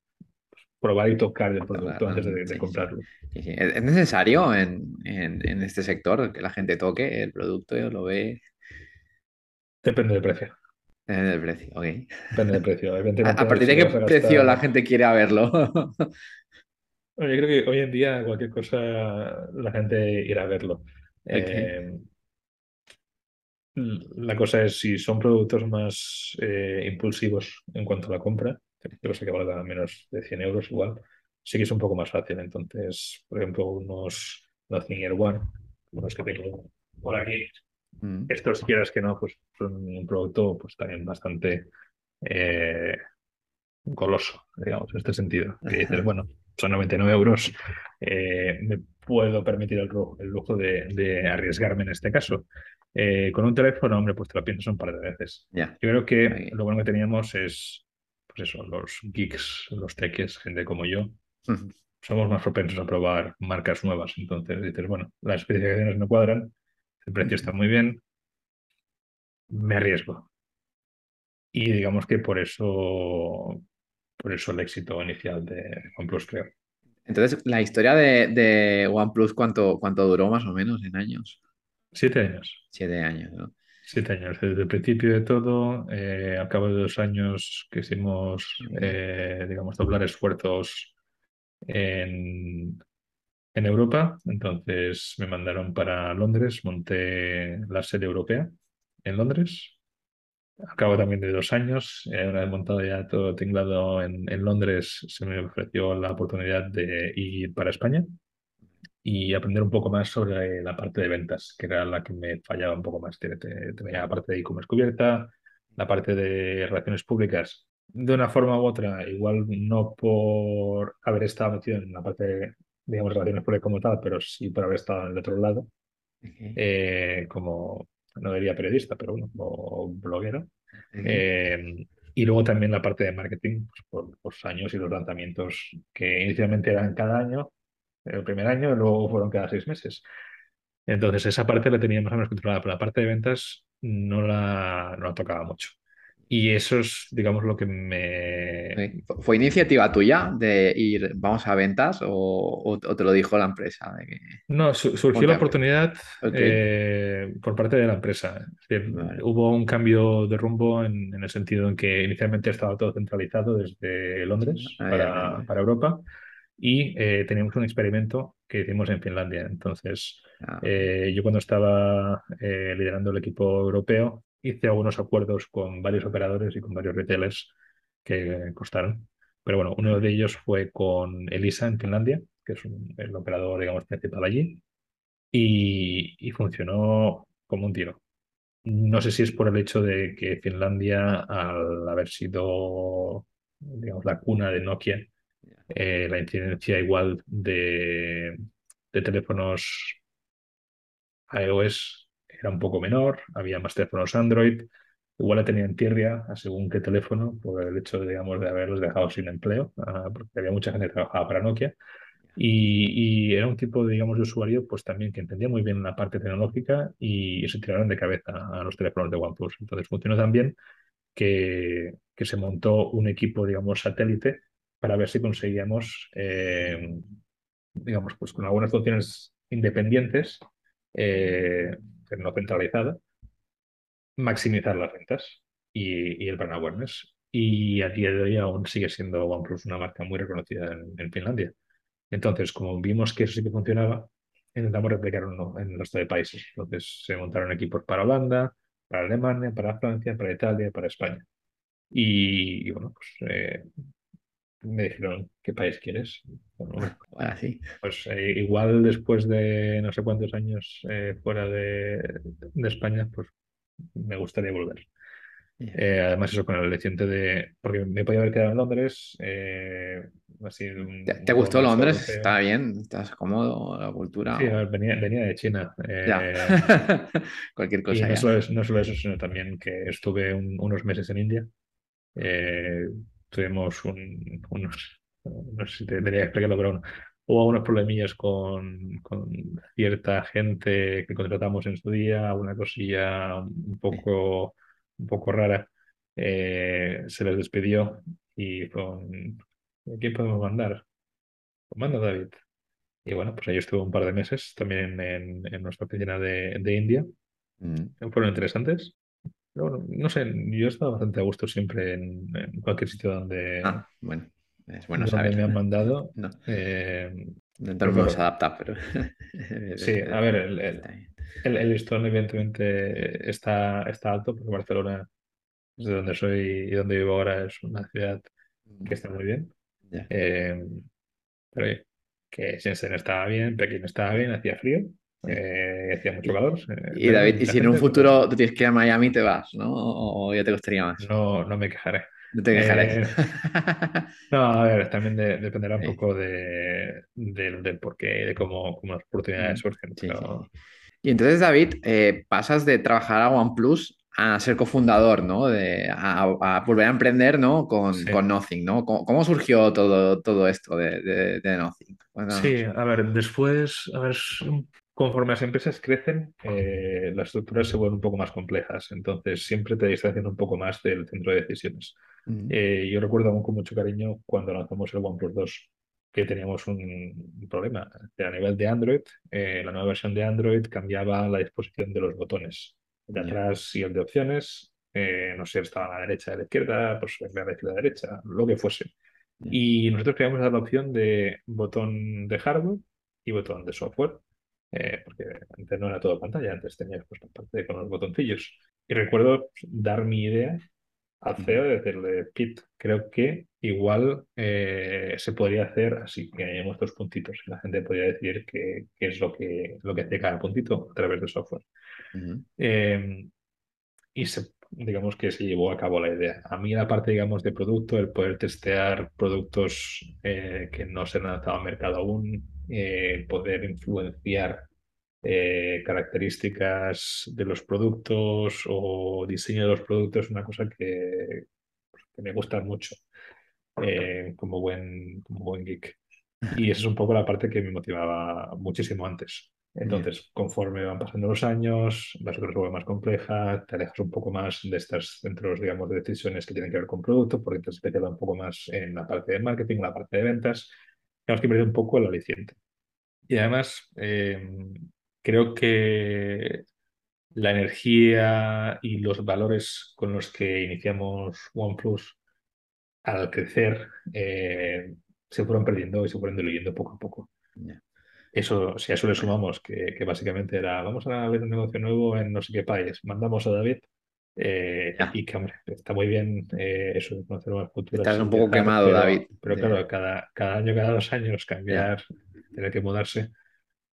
probar y tocar el producto antes de, de Sí, comprarlo. Sí, sí. ¿Es es necesario en, en- en este sector que la gente toque el producto y lo ve Depende del precio. En el precio? Ok. Depende del precio. ¿A, Evidentemente, a partir de qué precio la gente quiere verlo? Yo creo que hoy en día cualquier cosa la gente irá a verlo. Eh, la cosa es si son productos más eh, impulsivos en cuanto a la compra, yo sé que valga menos de 100 euros igual, sí que es un poco más fácil. Entonces, por ejemplo, unos Nothing Air One, unos que tengo por aquí, Mm, estos quieras que no, pues son un producto pues también bastante eh, goloso, digamos, en este sentido. Que dices, bueno, son 99 euros, eh, me puedo permitir el, el lujo de, de arriesgarme en este caso. Eh, con un teléfono, hombre, pues te lo piensas un par de veces. Ya. Yo creo que lo bueno que teníamos es, pues eso, los geeks, los techies, gente como yo, somos más propensos a probar marcas nuevas. Entonces dices, bueno, las especificaciones no cuadran, el precio está muy bien, me arriesgo. Y digamos que por eso, por eso el éxito inicial de OnePlus, creo. Entonces, la historia de, de OnePlus, ¿cuánto, cuánto duró más o menos en años? Siete años. Siete años, ¿no? Siete años. Desde el principio de todo, eh, al cabo de dos años quisimos, eh, digamos, doblar esfuerzos en, en Europa. Entonces me mandaron para Londres, monté la sede europea en Londres. Al cabo también de dos años, eh, una vez montado ya todo tinglado en, en Londres, se me ofreció la oportunidad de ir para España y aprender un poco más sobre la parte de ventas, que era la que me fallaba un poco más. Te- te- Tenía la parte de e-commerce cubierta, la parte de relaciones públicas, de una forma u otra, igual no por haber estado metido en la parte digamos, relaciones públicas como tal, pero sí por haber estado en el otro lado, eh, como, no diría periodista, pero bueno, o bloguero. Eh, y luego también la parte de marketing, pues, por los años y los lanzamientos que inicialmente eran cada año, el primer año, y luego fueron cada seis meses. Entonces, esa parte la tenía más o menos controlada, pero la parte de ventas no la, no la tocaba mucho. Y eso es, digamos, lo que me... Ok. ¿Fu- ¿Fue iniciativa tuya de ir, vamos a ventas o, o- te lo dijo la empresa? De que... No, su- surgió la oportunidad eh, por parte de la empresa. Es decir, Vale. hubo un cambio de rumbo en, en el sentido en que inicialmente estaba todo centralizado desde Londres Ah, para, ya, ya. para Europa y eh, teníamos un experimento que hicimos en Finlandia. Entonces, Ah, eh, yo cuando estaba eh, liderando el equipo europeo hice algunos acuerdos con varios operadores y con varios retailers que costaron. Pero bueno, uno de ellos fue con Elisa en Finlandia, que es un- el operador, digamos, principal allí y, funcionó como un tiro. No sé si es por el hecho de que Finlandia, al haber sido, digamos, la cuna de Nokia, eh, la incidencia igual de, de teléfonos iOS era un poco menor, había más teléfonos Android, igual la tenía en tierra según qué teléfono, por el hecho, digamos, de haberlos dejado sin empleo, ah, porque había mucha gente que trabajaba para Nokia. Y, y, era un tipo, digamos, de usuario, pues también que entendía muy bien la parte tecnológica y, se tiraron de cabeza a los teléfonos de OnePlus. Entonces funcionó tan bien que, que se montó un equipo, digamos, satélite para ver si conseguíamos, eh, digamos, pues con algunas funciones independientes, eh, no centralizada, maximizar las ventas y, el brand awareness. Y a día de hoy aún sigue siendo OnePlus una marca muy reconocida en, Finlandia. Entonces, como vimos que eso sí que funcionaba, intentamos replicarlo en el resto países. Entonces, se montaron equipos para Holanda, para Alemania, para Francia, para Italia, para España. Y, y bueno, pues eh, me dijeron, ¿qué país quieres? Bueno, sí. Pues eh, igual después de no sé cuántos años eh, fuera de, de, España, pues me gustaría volver. Yeah. Eh, además, eso con el aliciente de. Porque me podía haber quedado en Londres. Eh, así, un, ¿Te, te gustó Londres? Europeo. Está bien, estás cómodo, la cultura. Sí, a ver, venía, venía, de China. Eh, Cualquier cosa. Y ya. no, solo, es, no solo eso, sino también que estuve un, unos meses en India. Eh, tuvimos un, unos. No sé si te debería explicarlo, pero bueno, hubo algunos problemillas con, con, cierta gente que contratamos en su día, una cosilla un poco un poco rara, eh, se les despidió y con ¿quién podemos mandar? Pues manda David. Y bueno, pues ahí estuve un par de meses también en, en nuestra oficina de, de India. Mm. Fueron interesantes. Pero bueno, no sé, yo he estado bastante a gusto siempre en, en cualquier sitio donde, ah, bueno, es bueno donde saber. me han mandado. No. Eh, Dentro de se adapta, pero. sí, a ver, el, el, el, el, listón evidentemente está, está alto porque Barcelona de donde soy y donde vivo ahora es una ciudad que está muy bien. Yeah. Eh, pero que Shenzhen estaba bien, Pekín estaba bien, hacía frío, eh, hacía mucho calor. Eh, y David, y si en un futuro tú tienes que ir a Miami, te vas, ¿no? ¿O ya te gustaría más? No, no me quejaré. No te quejaré. Eh, no, a ver, también de, dependerá un sí. poco de, de, del porqué, de cómo, cómo las oportunidades surgen. Sí, pero... sí. Y entonces, David, eh, pasas de trabajar a OnePlus a ser cofundador, ¿no? De, a, a, volver a emprender, ¿no? Con, sí. con Nothing, ¿no? ¿Cómo, ¿Cómo, surgió todo, todo esto de, de, de Nothing? Bueno, sí, a ver, después, a ver, conforme las empresas crecen, eh, las estructuras se vuelven un poco más complejas, entonces siempre te distancian un poco más del centro de decisiones. Eh, yo recuerdo aún con mucho cariño cuando lanzamos el OnePlus 2, que teníamos un, un problema. A nivel de Android, eh, la nueva versión de Android cambiaba la disposición de los botones. De atrás y el de opciones, eh, no sé, estaba a la derecha, a la izquierda, pues en vez de la derecha, lo que fuese. Y nosotros queríamos dar la opción de botón de hardware y botón de software. Eh, porque antes no era todo pantalla, antes tenías pues, parte con los botoncillos. Y recuerdo dar mi idea al CEO de decirle, Pete, creo que igual eh, se podría hacer así, que añadimos dos puntitos la gente podría decir qué, qué es lo que, lo que hace cada puntito a través de software. Uh -huh. eh, y se, digamos que se llevó a cabo la idea. A mí la parte, digamos, de producto, el poder testear productos eh, que no se han lanzado al mercado aún, eh, poder influenciar eh, características de los productos o diseño de los productos es una cosa que, que me gusta mucho eh, como, buen, como buen geek. Y esa es un poco la parte que me motivaba muchísimo antes. Entonces, conforme van pasando los años, las cosas se vuelven más complejas, te alejas un poco más de estos centros, digamos, de decisiones que tienen que ver con producto, porque te especializas un poco más en la parte de marketing, la parte de ventas. Tenemos que perder un poco el aliciente. Y además, eh, creo que la energía y los valores con los que iniciamos OnePlus al crecer eh, se fueron perdiendo y se fueron diluyendo poco a poco. Yeah. Eso, si a eso le sumamos que, que, básicamente era, vamos a ver un negocio nuevo en no sé qué país, mandamos a David eh, yeah. y que, hombre, está muy bien eh, eso de conocer nuevas culturas. Estás un poco quemado, pero, David. Pero yeah. claro, cada, cada año, cada dos años cambiar, tener que mudarse.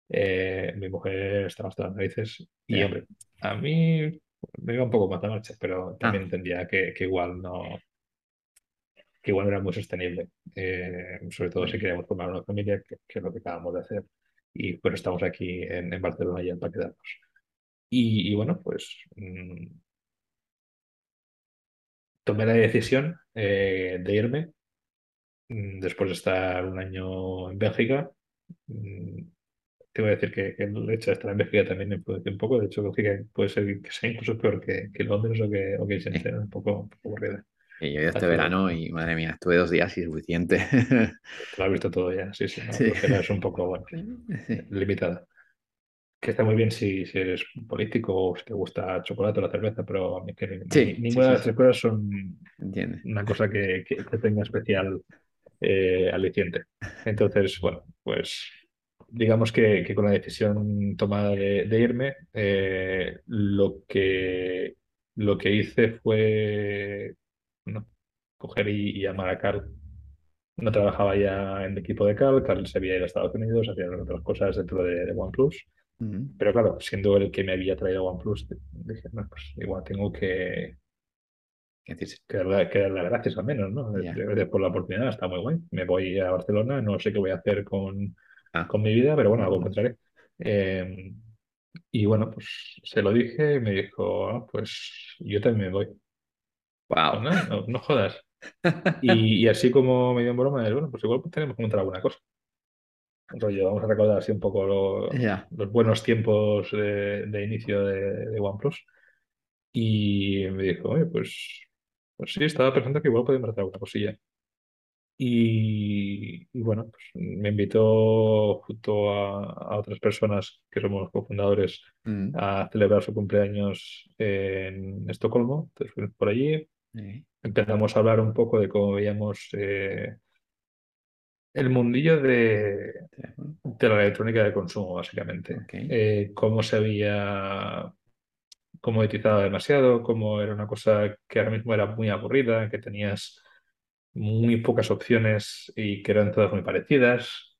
Eh, mi mujer está hasta las narices y, hombre, a mí me iba un poco más de marcha, pero también ah. entendía que, que igual no, que igual no era muy sostenible, eh, sobre todo si queríamos formar una familia, que, que, es lo que acabamos de hacer. Y pues estamos aquí en, en Barcelona ya para quedarnos. Y, y bueno, pues mmm, tomé la decisión eh, de irme mm, después de estar un año en Bélgica. Mm, te voy a decir que, que el hecho de estar en Bélgica también me influye un poco. De hecho, Bélgica puede ser que sea incluso peor que, que Londres o que, o que un poco, un poco aburrida. Y yo ido este verano y madre mía, estuve dos días y suficiente. Te lo has visto todo ya, sí, sí, no, Sí. Es un poco, bueno, limitada. Que está muy bien si, si eres político o si te gusta el chocolate o la cerveza, pero a mí que Sí, ni- sí, ninguna de sí, las tres cosas son una cosa que, que- que tenga especial eh, aliciente. Entonces, bueno, pues digamos que, que con la decisión tomada de, de irme, eh, lo que, lo que hice fue bueno, coger y, y llamar a Carl. No trabajaba ya en el equipo de Carl, Carl se había ido a Estados Unidos, hacía otras cosas dentro de, de OnePlus. Pero claro, siendo el que me había traído OnePlus, dije, no, pues igual tengo que, que darle, que darle gracias al menos, ¿no? Ya. Gracias por la oportunidad, está muy guay. Me voy a Barcelona, no sé qué voy a hacer con, Ah. con mi vida, pero bueno, algo encontraré. Eh, y bueno, pues se lo dije y me dijo, "Ah, pues yo también me voy. Wow. No, no, no jodas. Y, y así como medio en broma, bueno, pues igual tenemos que montar alguna cosa. Rollo, vamos a recordar así un poco lo- Ya. los buenos tiempos de, de inicio de, de OnePlus. Y me dijo, oye, pues, pues sí, estaba pensando que igual podemos hacer alguna cosilla. Y, y bueno, pues me invitó junto a, a otras personas que somos cofundadores Mm. a celebrar su cumpleaños en Estocolmo. Entonces fuimos por allí, empezamos a hablar un poco de cómo veíamos eh, el mundillo de, de la electrónica de consumo, básicamente. Eh, cómo se había comoditizado demasiado, cómo era una cosa que ahora mismo era muy aburrida, que tenías muy pocas opciones y que eran todas muy parecidas.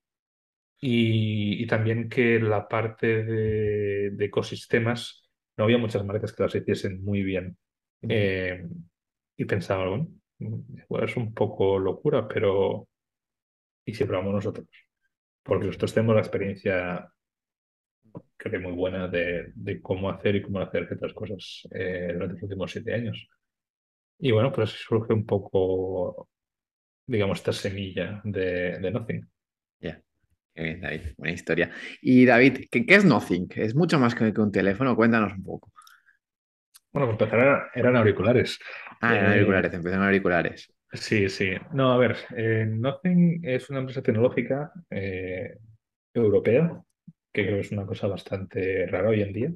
Y, y también que la parte de, de ecosistemas, no había muchas marcas que las hiciesen muy bien. Eh, y pensaba, bueno, es un poco locura, pero ¿y si probamos nosotros? Porque nosotros tenemos la experiencia, creo que muy buena, de, de cómo hacer y cómo hacer ciertas cosas eh, durante los últimos siete años. Y bueno, pues surge un poco, digamos, esta semilla de, de Nothing. Ya. Qué bien, David. Buena historia. Y David, ¿qué, qué es Nothing? Es mucho más que, un teléfono. Cuéntanos un poco. Bueno, por empezar, era- eran auriculares. Ah, eran Eh, auriculares, empezaron auriculares. Sí, sí. No, a ver, eh, Nothing es una empresa tecnológica eh, europea, que creo que es una cosa bastante rara hoy en día.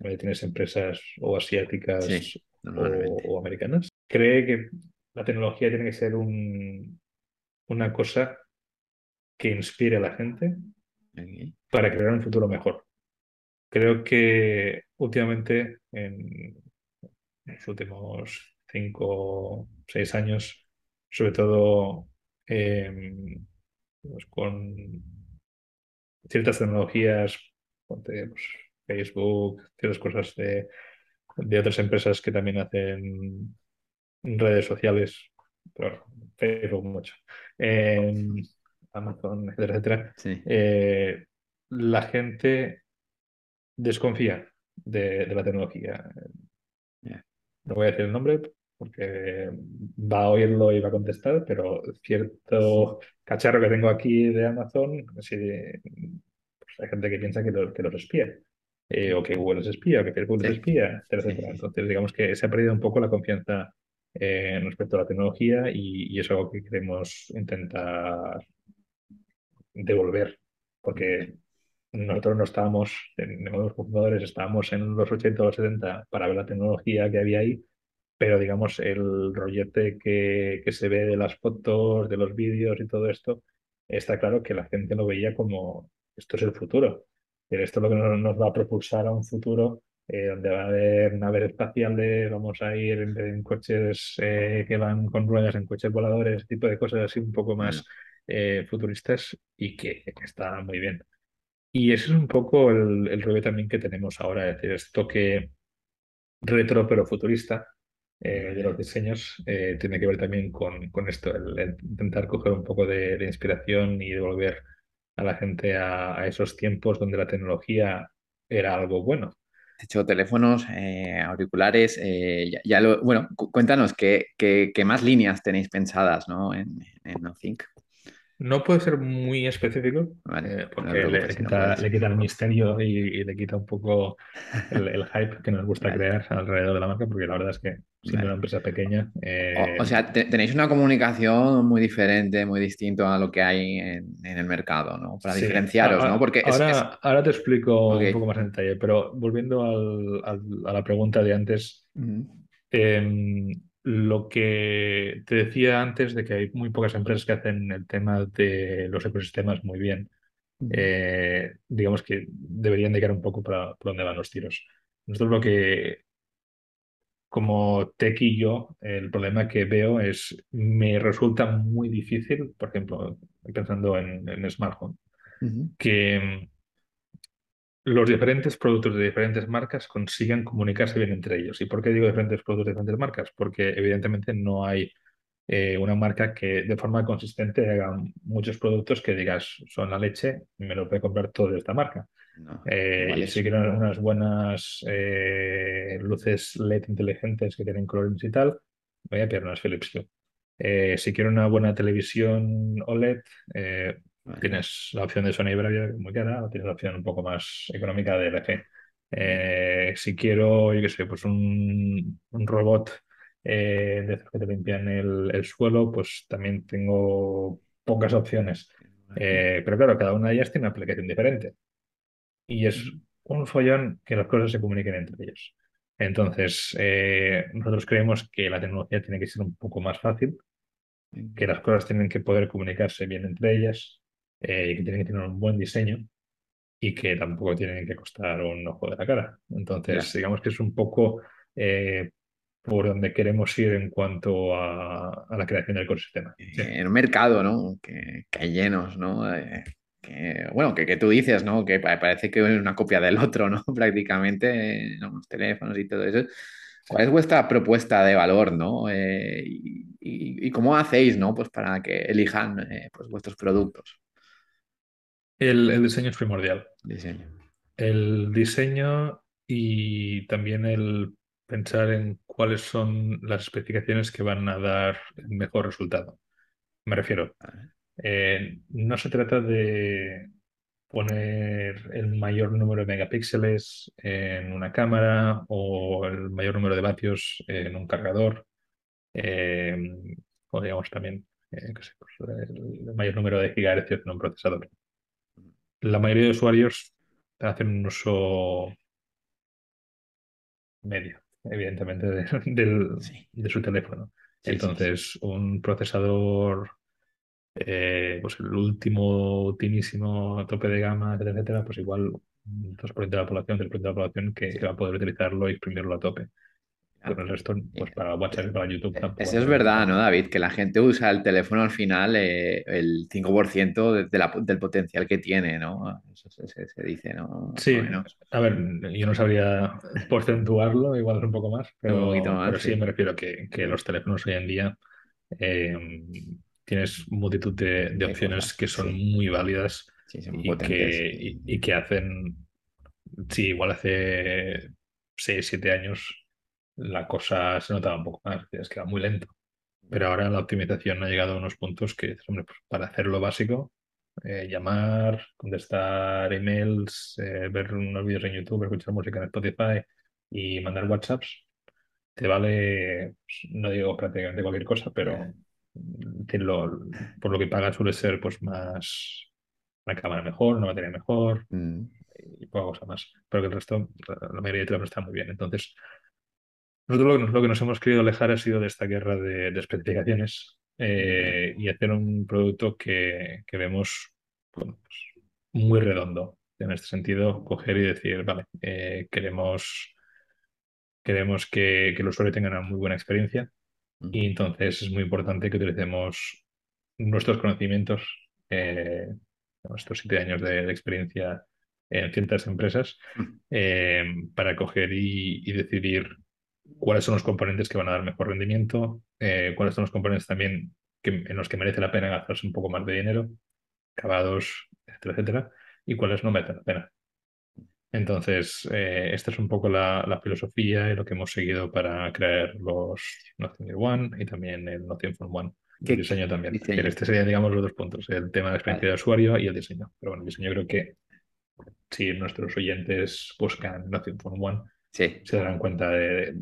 donde Tienes empresas o asiáticas Sí, o, americanas. Cree que la tecnología tiene que ser un- una cosa que inspire a la gente para crear un futuro mejor. Creo que últimamente, en los últimos cinco seis años, sobre todo eh, pues con ciertas tecnologías, pues, Facebook, ciertas cosas de, de otras empresas que también hacen redes sociales, pero Facebook mucho, eh, Amazon, etcétera, etcétera, Sí. eh, la gente desconfía de, de la tecnología. No voy a decir el nombre porque va a oírlo y va a contestar, pero cierto cacharro que tengo aquí de Amazon, sí, pues hay gente que piensa que, lo- que los espía. eh, o que Google les espía, o que Facebook Sí. espía, etcétera. sí. Entonces, digamos que se ha perdido un poco la confianza eh, respecto a la tecnología y, y es algo que queremos intentar devolver, porque nosotros no estábamos, en los fundadores estábamos en los 80 o los 70 para ver la tecnología que había ahí, pero digamos el rollete que, que se ve de las fotos, de los vídeos y todo esto, está claro que la gente lo veía como esto es el futuro. Esto es lo que nos, nos va a propulsar a un futuro eh, donde va a haber naves espaciales, vamos a ir en, en coches eh, que van con ruedas, en coches voladores, ese tipo de cosas así un poco más eh, futuristas y que, que está muy bien. Y ese es un poco el, el rollo también que tenemos ahora, es decir, esto que retro pero futurista eh, de los diseños eh, tiene que ver también con, con esto, el, intentar coger un poco de, de inspiración y devolver a la gente a, esos tiempos donde la tecnología era algo bueno. hecho teléfonos, eh, auriculares, ya, lo, bueno, cu- cuéntanos qué, qué- qué más líneas tenéis pensadas, ¿no? En, en Nothink. No puede ser muy específico, Vale, eh, no porque le, quita, le quita el misterio y, y le quita un poco el, el hype que nos gusta Vale, crear alrededor de la marca, porque la verdad es que siendo una empresa pequeña, O, eh, o sea, te- tenéis una comunicación muy diferente, muy distinto a lo que hay en, en el mercado, ¿no? Para sí. Diferenciaros, ¿no? Porque es, es... ahora, ahora te explico un poco más en detalle, pero volviendo al- al- a la pregunta de antes, lo que te decía antes de que hay muy pocas empresas que hacen el tema de los ecosistemas muy bien. eh, digamos que deberían indicar un poco para, por dónde van los tiros. Nosotros lo que, como tech y yo, el problema que veo es, me resulta muy difícil, por ejemplo, pensando en, en Smart Home, que los diferentes productos de diferentes marcas consigan comunicarse bien entre ellos. ¿Y por qué digo diferentes productos de diferentes marcas? Porque evidentemente no hay eh, una marca que de forma consistente haga muchos productos que digas son la leche, me lo a comprar todo de esta marca. No, Eh, quiero unas buenas eh, luces LED inteligentes que tienen colores y tal, voy a pillar unas Philips. Eh, si quiero una buena televisión OLED, eh, Vale, tienes la opción de Sony Bravia, muy cara, o tienes la opción un poco más económica de LG. Eh, si quiero, yo qué sé, pues un, un robot eh, de esos que te limpian el, el suelo, pues también tengo pocas opciones. Eh, pero claro, cada una de ellas tiene una aplicación diferente y es un follón que las cosas se comuniquen entre ellos. Entonces, nosotros creemos que la tecnología tiene que ser un poco más fácil, que las cosas tienen que poder comunicarse bien entre ellas, eh, y que tienen que tener un buen diseño y que tampoco tienen que costar un ojo de la cara. Entonces, Ya. digamos que es un poco eh, por donde queremos ir en cuanto a, a la creación del ecosistema. Sí. en un mercado, ¿no? Que, que hay llenos, ¿no? Eh, que, bueno, que, que tú dices, ¿no? Que pa- parece que es una copia del otro, ¿no? Prácticamente, ¿no? Los teléfonos y todo eso. ¿Cuál es vuestra propuesta de valor, ¿no? Eh, y, y- y cómo hacéis, ¿no? Pues para que elijan eh, pues vuestros productos. El, el diseño es primordial. Diseño. El diseño y también el pensar en cuáles son las especificaciones que van a dar el mejor resultado. Me refiero, eh, no se trata de poner el mayor número de megapíxeles en una cámara o el mayor número de vatios en un cargador, eh, o digamos también eh, pues, el mayor número de gigahercios en un procesador. La mayoría de usuarios hacen un uso medio, evidentemente, de, del- Sí, de su teléfono. sí, sí, sí. Entonces, un procesador, eh, pues el último, ultimísimo tope de gama, etcétera, etcétera, pues igual un 2% de la población, 3% de la población que, que va a poder utilizarlo y exprimirlo a tope. Con el resto, pues para WhatsApp y para YouTube tampoco. Eso es verdad, ¿no, David? Que la gente usa el teléfono al final eh, el 5% de, de la- del potencial que tiene, ¿no? Eso se, se- se dice, ¿no? Sí, a ver, yo no sabría porcentuarlo, igual es un poco más, Un pero, más, pero sí sí. me refiero que, que los teléfonos hoy en día eh, tienes multitud de, de opciones cosas, que son sí. muy válidas Sí, son y que, y, y que hacen, sí, igual hace 6, 7 años la cosa se notaba un poco más, es que era muy lento. Pero ahora la optimización ha llegado a unos puntos que, hombre, pues para hacer lo básico, eh, llamar, contestar emails, eh, ver unos vídeos en YouTube, escuchar música en Spotify y mandar WhatsApps, te vale, pues, no digo prácticamente cualquier cosa, pero mm, lo- por lo que pagas suele ser pues más una cámara mejor, una batería mejor Mm, y poca cosa más. Pero que el resto, la la mayoría de teléfonos está muy bien. Entonces, nosotros lo que, nos, lo que nos hemos querido alejar ha sido de esta guerra de, de especificaciones eh, y hacer un producto que, que vemos bueno, pues, muy redondo. En este sentido, coger y decir, vale, eh, queremos, queremos que, que el usuario tenga una muy buena experiencia y mm, entonces es muy importante que utilicemos nuestros conocimientos, eh, nuestros siete años de, de experiencia en ciertas empresas, mm. eh, para coger y, y decidir cuáles son los componentes que van a dar mejor rendimiento, eh, cuáles son los componentes también que, en los que merece la pena gastarse un poco más de dinero, acabados, etcétera, etcétera, y cuáles no merecen la pena. Entonces, eh, esta es un poco la, la, filosofía y lo que hemos seguido para crear los Nothing One y también el Nothing Phone One. El diseño también. Este sería, digamos, los dos puntos, el tema de la experiencia de usuario y el diseño. Pero bueno, el diseño creo que si nuestros oyentes buscan Nothing Phone One, se darán cuenta de,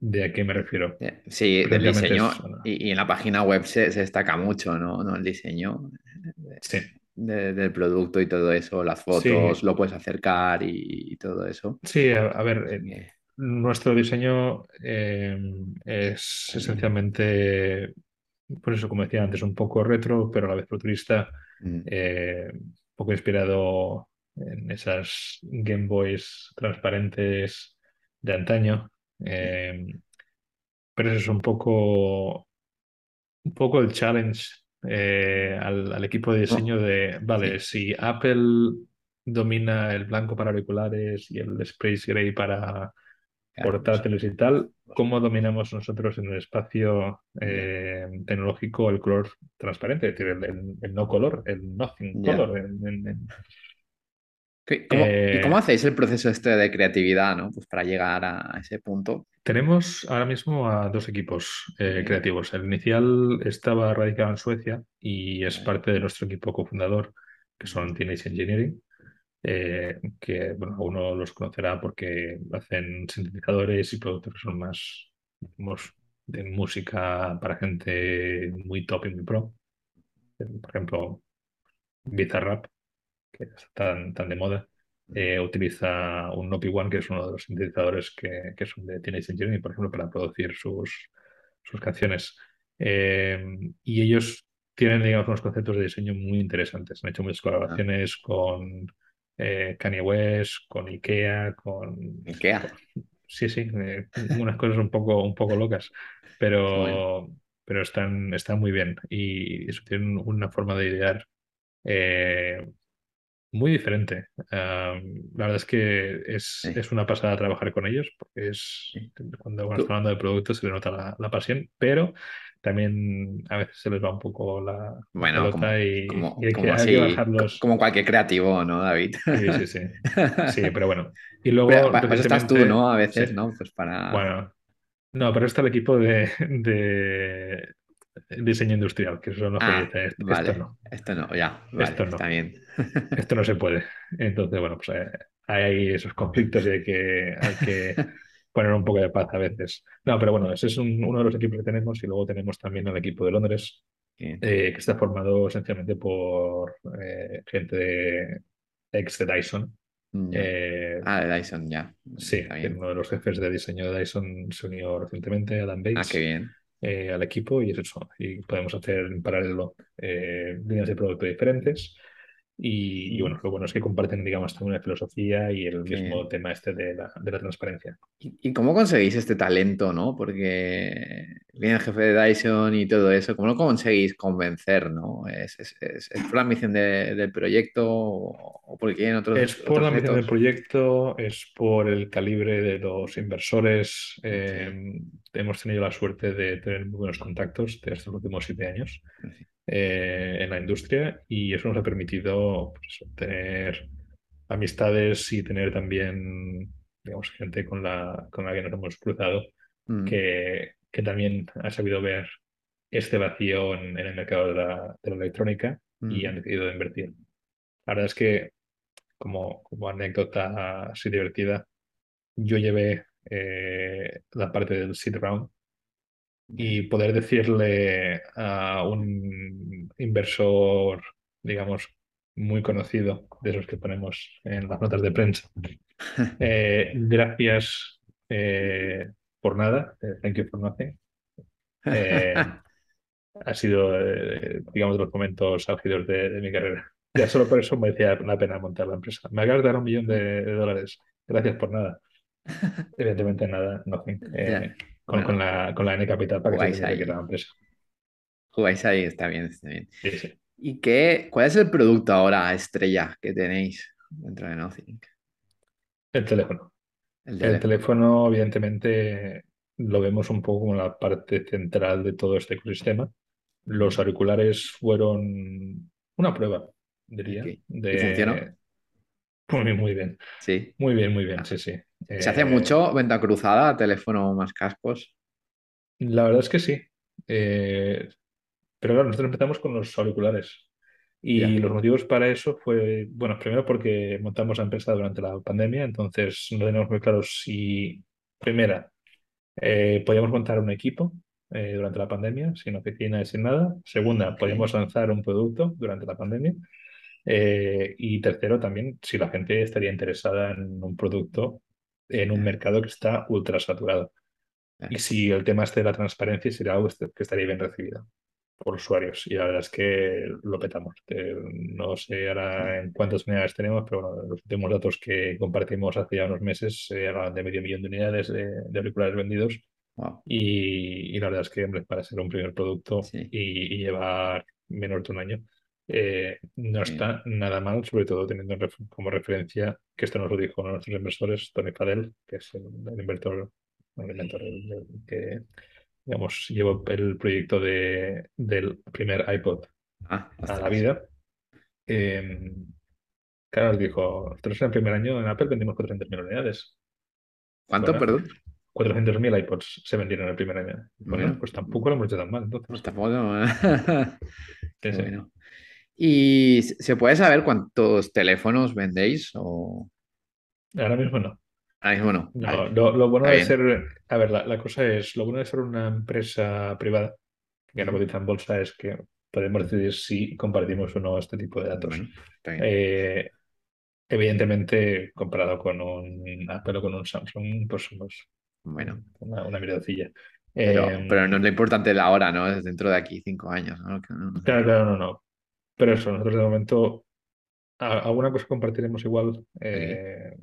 de, a qué me refiero. Sí, del diseño. y, en la página web se, se destaca mucho, ¿no? ¿no? El diseño. Sí del producto y todo eso, las fotos, lo puedes acercar y, todo eso. Sí, a, ver, eh, nuestro diseño eh, es esencialmente, por eso como decía antes, un poco retro, pero a la vez futurista, mm. eh, un poco inspirado en esas Game Boys transparentes de antaño. Pero eso es un poco, un poco el challenge eh, al, equipo de diseño de, vale, si Apple domina el blanco para auriculares y el Space Gray para portátiles y tal, ¿cómo dominamos nosotros en el espacio eh, tecnológico el color transparente? Es decir, el, no color, el nothing color. ¿Y cómo eh, hacéis el proceso este de creatividad, ¿no? Pues para llegar a ese punto. Tenemos ahora mismo a dos equipos eh, creativos. El inicial estaba radicado en Suecia y es parte de nuestro equipo cofundador, que son Teenage Engineering, eh, que bueno, uno los conocerá porque hacen sintetizadores y productos que son más de música para gente muy top y muy pro. Por ejemplo, Bizarrap, que está tan, tan de moda. Eh, utiliza un Nopi One, que es uno de los sintetizadores que, que son de Teenage Engineering, por ejemplo, para producir sus, sus canciones. Eh, y ellos tienen, digamos, unos conceptos de diseño muy interesantes. Han hecho muchas colaboraciones con eh, Kanye West, con Ikea, con... Ikea. sí, sí, unas cosas un poco, un poco locas, pero, pero están, están muy bien y eso tienen una forma de idear muy diferente. la verdad es que es, es, una pasada trabajar con ellos, porque es cuando estamos hablando de productos se le nota la, pasión, pero también a veces se les va un poco la, bueno, como, y, hay, que, bajarlos. Como cualquier creativo, ¿no, David? Sí, sí, sí. Sí, pero bueno. Y luego. Pero, estás tú, ¿no? A veces, ¿no? Pues para. Bueno. No, pero está el equipo de, de diseño industrial, que son los ah, que esto, vale. no. Esto no, ya, esto no. está bien. esto no se puede. Entonces, bueno, pues eh, hay esos conflictos y hay que, hay que poner un poco de paz a veces. No, pero bueno, ese es uno de los equipos que tenemos y luego tenemos también el equipo de Londres, eh, que está formado esencialmente por eh, gente de ex de Dyson. Mm, ah, de Dyson, ya. Sí, uno de los jefes de diseño de Dyson se unió recientemente, Adam Bates. Ah, qué bien. Eh, al equipo y es eso. Y podemos hacer en paralelo eh, líneas de producto diferentes. Y, bueno, lo bueno es que comparten, digamos, también una filosofía y el mismo tema este de la, de la transparencia. ¿Y, cómo conseguís este talento, no? Porque viene el jefe de Dyson y todo eso, ¿cómo lo conseguís convencer, no? ¿Es, es, es, por la misión del proyecto o, porque hay otros Es por la misión del proyecto, es por el calibre de los inversores. Eh, hemos tenido la suerte de tener muy buenos contactos desde los últimos siete años. Eh, en la industria y eso nos ha permitido pues, tener amistades y tener también, digamos, gente con la, con la que nos hemos cruzado mm. que, que, también ha sabido ver este vacío en, el mercado de la, de la electrónica y mm. han decidido invertir. La verdad es que, como, como anécdota así divertida, yo llevé eh, la parte del seed round y poder decirle a un inversor, digamos, muy conocido, de esos que ponemos en las notas de prensa, eh, gracias eh, por nada, eh, thank you for nothing. ha sido, digamos, de los momentos álgidos de, mi carrera. Ya solo por eso me decía la pena montar la empresa. Me acabas de dar un millón de, dólares. Gracias por nada. Evidentemente nada, nothing con, la, con la N capital para que se ahí. la empresa. Jugáis ahí, está bien, está bien. ¿Y qué, cuál es el producto ahora estrella que tenéis dentro de Nothing? El teléfono. El teléfono. evidentemente, lo vemos un poco como la parte central de todo este ecosistema. Los auriculares fueron una prueba, diría. De... Muy, muy bien. Sí. Muy bien, muy bien, sí, sí. ¿Se hace Eh, mucho venta cruzada, teléfono más cascos? la verdad es que sí. Eh, pero claro, nosotros empezamos con los auriculares. Y los motivos para eso fue, bueno, primero porque montamos la empresa durante la pandemia, entonces no teníamos muy claro si, primera, eh, podíamos montar un equipo eh, durante la pandemia, sin oficina y sin nada. Segunda, podíamos lanzar un producto durante la pandemia. Eh, y tercero, también, si la gente estaría interesada en un producto en un mercado que está ultra saturado. Y si el tema este de la transparencia sería algo este- que estaría bien recibido por usuarios. Y la verdad es que lo petamos. Eh, no sé ahora en cuántas unidades tenemos, pero bueno, los últimos datos que compartimos hace ya unos meses eh, hablaban de medio millón de unidades de, de auriculares vendidos. Wow. Y, y la verdad es que, hombre, para ser un primer producto Sí. y, y llevar menos de un año, eh, no está nada mal, sobre todo teniendo como referencia, que esto nos lo dijo uno de nuestros inversores, Tony Fadell, que es el, el inversor, el inventor, el- que digamos, llevó el proyecto de, del primer iPod Ah, a la vida. Eh, claro, dijo, nosotros en el primer año en Apple vendimos 400.000 unidades. ¿Cuánto, Bueno, perdón? 400.000 iPods se vendieron en el primer año. Bueno, Bueno, pues tampoco lo hemos hecho tan mal, pues entonces. tampoco. no. Qué Sí, sí. bueno. ¿Y se puede saber cuántos teléfonos vendéis? O Ahora mismo no. ahora mismo no. No, Vale, lo, lo bueno está de bien. ser, a ver, la, la cosa es, lo bueno de ser una empresa privada que no cotiza en bolsa es que podemos decidir si compartimos o no este tipo de datos. Bueno. Eh, evidentemente, comparado con un Apple o con un Samsung, pues somos Bueno, una, una mierdecilla. pero, Eh, pero no es lo importante de ahora, ¿no? Es dentro de aquí cinco años, ¿no? Que no- no sé. claro, claro, no, no. Pero eso, nosotros de momento, alguna cosa compartiremos igual, eh,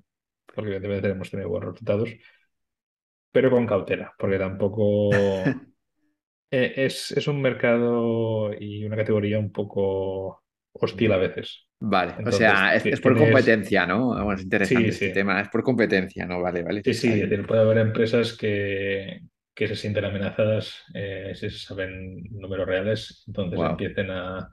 porque evidentemente tenemos tenido buenos resultados, pero con cautela, porque tampoco eh, es, es un mercado y una categoría un poco hostil a veces. Vale, o sea, es, por tienes, competencia, ¿no? Bueno, es interesante sí, este sí, tema, es por competencia, ¿no? Vale, vale. sí, sí, decir, puede haber empresas que, que se sienten amenazadas eh, si se saben números reales, entonces Wow, empiecen a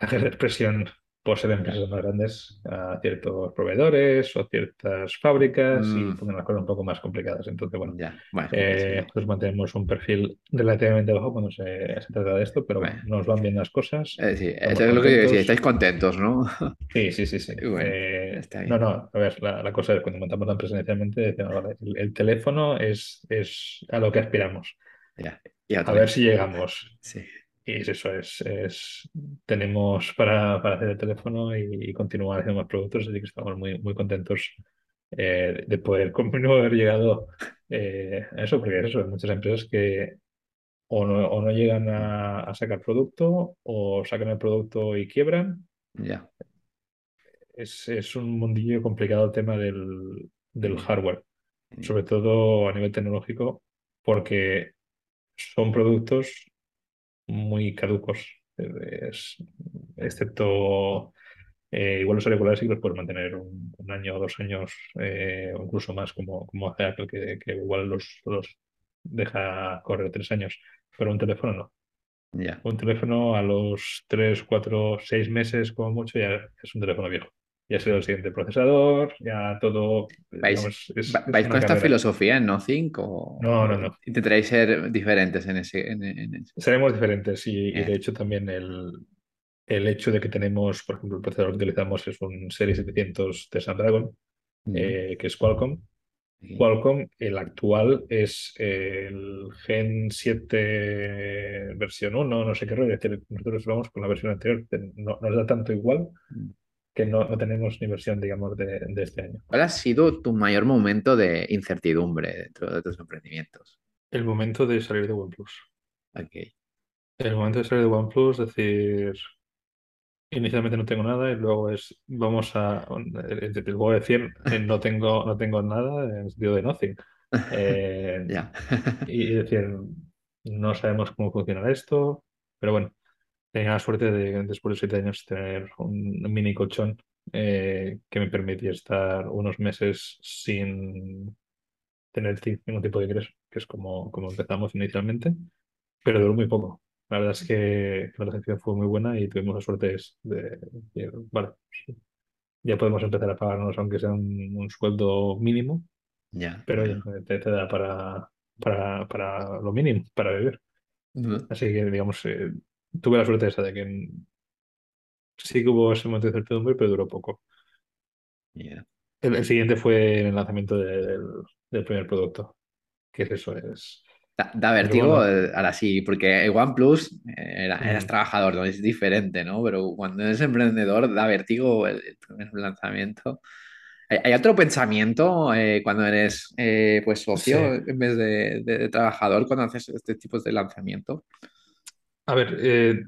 ejercer presión por ser empresas más grandes a ciertos proveedores o ciertas fábricas y Mm, ponen las cosas un poco más complicadas. Entonces, bueno, ya, bueno, eh, mantenemos un perfil relativamente bajo cuando se, se trata de esto, pero bueno, nos van bien las cosas, eh, sí, eso es lo que yo decía, estáis contentos, ¿no? Sí, sí, sí, sí. Bueno, Eh, está no, bien. no, a ver, la, la cosa es cuando montamos la empresa inicialmente decíamos, vale, el, el teléfono es, es a lo que aspiramos, Ya, a ver si llegamos. Sí, Y es eso, es, es tenemos para, para hacer el teléfono y, y continuar haciendo más productos, así que estamos muy, muy contentos eh, de poder como haber llegado eh, a eso, porque es eso, hay muchas empresas que o no, o no llegan a, a sacar producto o sacan el producto y quiebran. ya. Es, es un mundillo complicado el tema del, del hardware, sobre todo a nivel tecnológico, porque son productos muy caducos. Es- excepto eh, igual los auriculares sí que los puedes mantener un, un año o dos años eh, o incluso más, como, como hace Apple, que, que igual los, los deja correr tres años, pero un teléfono no. ya. Un teléfono a los 3, 4, 6 meses como mucho ya es un teléfono viejo. Ya sido el siguiente procesador, ya todo, ¿Vais, digamos, es, va- es vais con esta filosofía en Nothing o, No, o no, no. intentaréis ser diferentes en ese, en, en ese? Seremos diferentes y, y Eh, de hecho también el, el hecho de que tenemos, por ejemplo, el procesador que utilizamos es un Series 700 de Snapdragon, mm, eh, que es Qualcomm. Qualcomm, el actual es el Gen 7 versión 1, no sé qué rollo. Es decir, nosotros vamos con la versión anterior. No, nos da tanto igual mm. Que no, no tenemos ni versión, digamos, de, de este año. ¿Cuál ha sido tu mayor momento de incertidumbre dentro de tus emprendimientos? El momento de salir de OnePlus. Ok, El momento de salir de OnePlus, decir, inicialmente no tengo nada y luego es, vamos a, eh, te voy a decir, eh, no tengo, no tengo nada en el sentido de nothing. Eh, ya. y decir, no sabemos cómo funcionará esto, pero bueno, tenía la suerte de, después de siete años, tener un mini colchón eh, que me permitía estar unos meses sin tener ningún tipo de ingreso, que es como, como empezamos inicialmente, pero duró muy poco. La verdad es que, la recepción fue muy buena y tuvimos la suerte de, de vale, ya podemos empezar a pagarnos, aunque sea un, un sueldo mínimo, Ya. pero ya. te, te da para, para, para lo mínimo, para vivir. Así que, digamos, eh, tuve la suerte esa de que sí que hubo ese momento de incertidumbre, pero duró poco. El, el siguiente fue el lanzamiento del, del primer producto, que es eso, es... Da, da vértigo, bueno, eh, ahora sí, porque el OnePlus eh, era, eras mm, trabajador, ¿no? Es diferente, ¿no? Pero cuando eres emprendedor da vértigo el, el primer lanzamiento. ¿Hay, hay otro pensamiento eh, cuando eres eh, pues sí. socio en vez de, de- de trabajador cuando haces este tipo de lanzamiento? A ver, eh,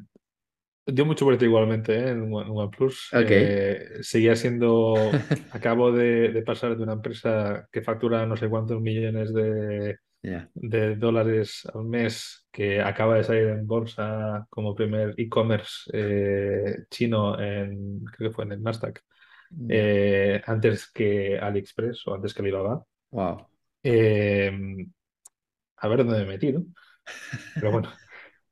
dio mucho vuelta igualmente, ¿eh? en One- OnePlus. Ok. Eh, seguía siendo... Acabo de, de pasar de una empresa que factura no sé cuántos millones de dólares al mes que acaba de salir en bolsa como primer e-commerce eh, chino en, creo que fue en el Nasdaq, antes que AliExpress o antes que Alibaba. Wow. A ver dónde me metí, ¿no? Pero bueno,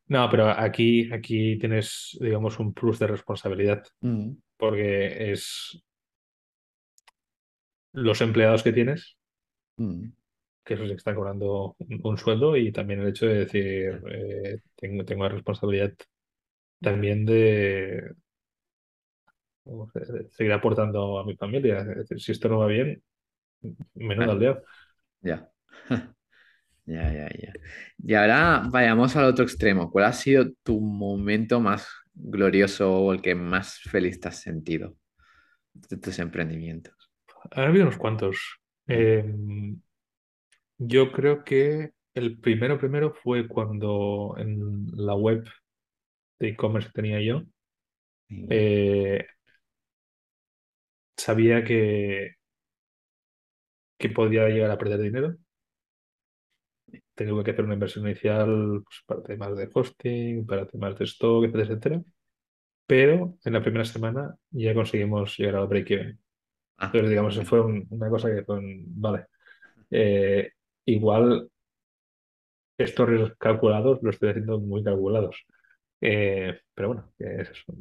no, pero aquí, aquí tienes, digamos, un plus de responsabilidad Mm, porque es los empleados que tienes, mm, que esos están cobrando un, un sueldo y también el hecho de decir, eh, tengo, tengo la responsabilidad también de, seguir aportando a mi familia. Es decir, si esto no va bien, menudo aldea. ya. Ya, ya, ya. Y ahora vayamos al otro extremo. ¿Cuál ha sido tu momento más glorioso o el que más feliz te has sentido de tus emprendimientos? Ha habido unos cuantos. Eh, yo creo que el primero, primero fue cuando en la web de e-commerce que tenía yo, eh, sabía que, que podía llegar a perder dinero. Tenía que hacer una inversión inicial pues, para temas de hosting, para temas de stock, etcétera, etcétera. Pero en la primera semana ya conseguimos llegar al break-even. Ah, Entonces, digamos, bueno, fue un- una cosa que fue un, vale, eh, igual estos riesgos calculados los estoy haciendo muy calculados. Eh, pero bueno, que es eso.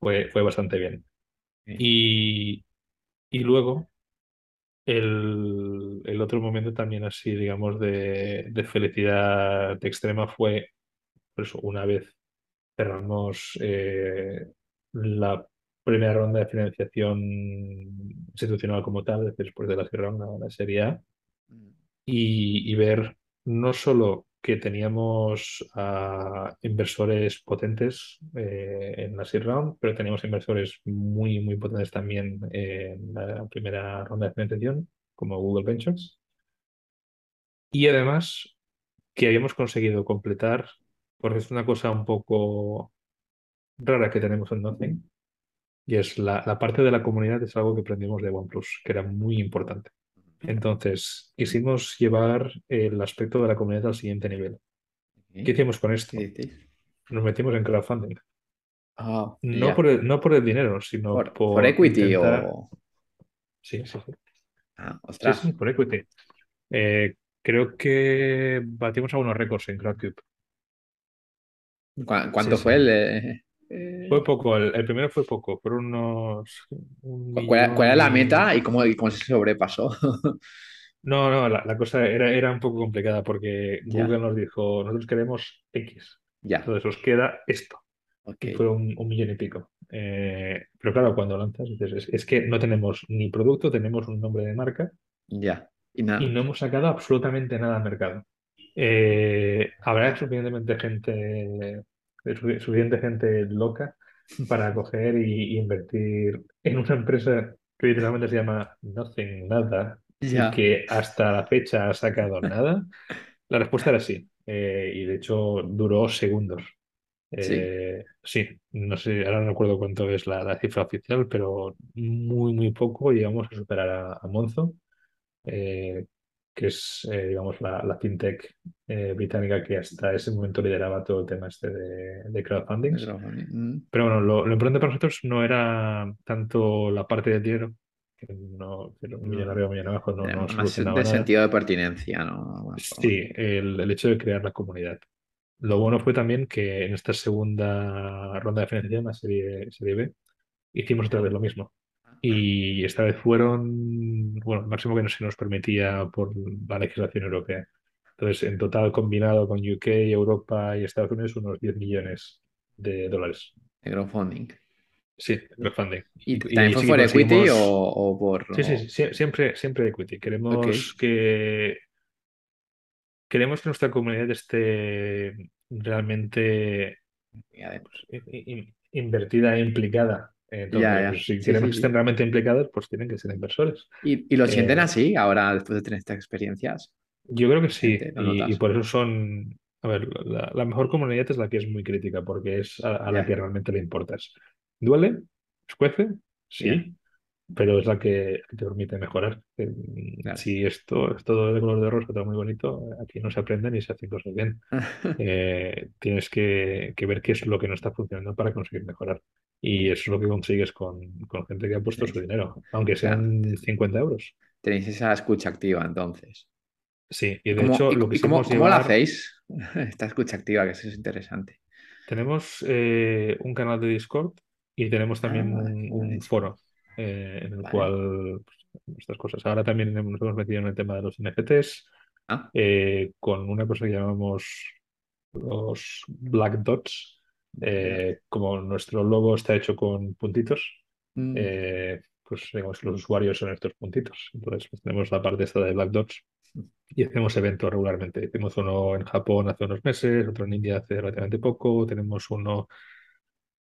Fue, fue bastante bien. Y, y luego, el, el otro momento también así, digamos, de, de felicidad extrema fue, por eso, una vez cerramos eh, la primera ronda de financiación institucional como tal, después de la ronda, la Serie A, Mm, y, y ver no solo que teníamos a inversores potentes eh, en la seed round, pero teníamos inversores muy, muy potentes también en la primera ronda de financiación, como Google Ventures. Y además que habíamos conseguido completar, porque es una cosa un poco rara que tenemos en Nothing, y es la, la parte de la comunidad es algo que aprendimos de OnePlus, que era muy importante. Entonces, quisimos llevar el aspecto de la comunidad al siguiente nivel. ¿Qué hicimos con ¿Qué esto? Nos metimos en crowdfunding. Ah, No por el, no por el dinero, sino ¿Por, por por equity intentar. o...? Sí, sí, sí. Ah, Sí, sí, ostras. por equity. Eh, creo que batimos algunos récords en Crowdcube. ¿Cu- Sí, ¿Cuánto sí. fue el...? Eh, Fue poco, el, el primero fue poco, fueron unos un cu- ¿Cuál, cuál era la y. meta y cómo, y cómo se sobrepasó? No, no, la, la cosa era, era un poco complicada porque Google nos dijo, nosotros queremos X, ya. entonces os queda esto. Ok, y fue un, un millón y pico. Eh, pero claro, cuando lanzas, dices, es, es que no tenemos ni producto, tenemos un nombre de marca ya. Y y nada. no hemos sacado absolutamente nada al mercado. Eh, habrá suficientemente gente, suficiente gente loca para coger y, y invertir en una empresa que literalmente se llama Nothing Nada y que hasta la fecha ha sacado nada. La respuesta era sí. Eh, y de hecho duró segundos. Sí. Eh, sí, no sé, ahora no recuerdo cuánto es la, la cifra oficial, pero muy, muy poco llegamos a superar a, a Monzo, eh, que es, eh, digamos, la, la fintech eh, británica que hasta ese momento lideraba todo el tema este de, de crowdfunding. Mm. Pero bueno, lo, lo importante para nosotros no era tanto la parte del dinero, que no, que un millón No, arriba, un millón abajo no, no más de nada. sentido de pertinencia, ¿no? Sí, el, el hecho de crear la comunidad. Lo bueno fue también que en esta segunda ronda de financiación, la serie, serie B, hicimos otra vez lo mismo. Y esta vez fueron, bueno, el máximo que no se nos permitía por la legislación europea. Entonces, en total, combinado con UK, Europa y Estados Unidos, unos 10 millones de dólares. De crowdfunding. Sí, crowdfunding. ¿Y, también fue por equity o, por...? Sí, sí, sí, siempre, siempre equity. Queremos que... Queremos que nuestra comunidad esté realmente pues, invertida e implicada. Entonces, pues, si queremos que estén realmente implicados, pues tienen que ser inversores. ¿Y, lo sienten eh, así ahora después de tener estas experiencias? Yo creo que sí, y, por eso son, a ver, la, mejor comunidad es la que es muy crítica, porque es a, la que realmente le importas. ¿Duele? ¿Escuece? Sí, pero es la que te permite mejorar. Eh, si esto es todo de color de rosa, todo muy bonito, aquí no se aprende ni se hacen cosas bien. Eh, tienes que, ver qué es lo que no está funcionando para conseguir mejorar. Y eso es lo que consigues con, gente que ha puesto su dinero, aunque sean 50 euros. Tenéis esa escucha activa entonces. Sí, y de hecho, lo que ¿cómo, ¿cómo la hacéis? Esta escucha activa, que eso es interesante. Tenemos eh, un canal de Discord y tenemos también ah, un, foro eh, en el cual pues, estas cosas. Ahora también nos hemos metido en el tema de los NFTs ah. eh, con una cosa que llamamos los Black Dots. Como nuestro logo está hecho con puntitos, mm. pues digamos los usuarios son estos puntitos. Entonces pues, tenemos la parte esta de Black Dots y hacemos eventos regularmente. Hicimos uno en Japón hace unos meses, otro en India hace relativamente poco, tenemos uno,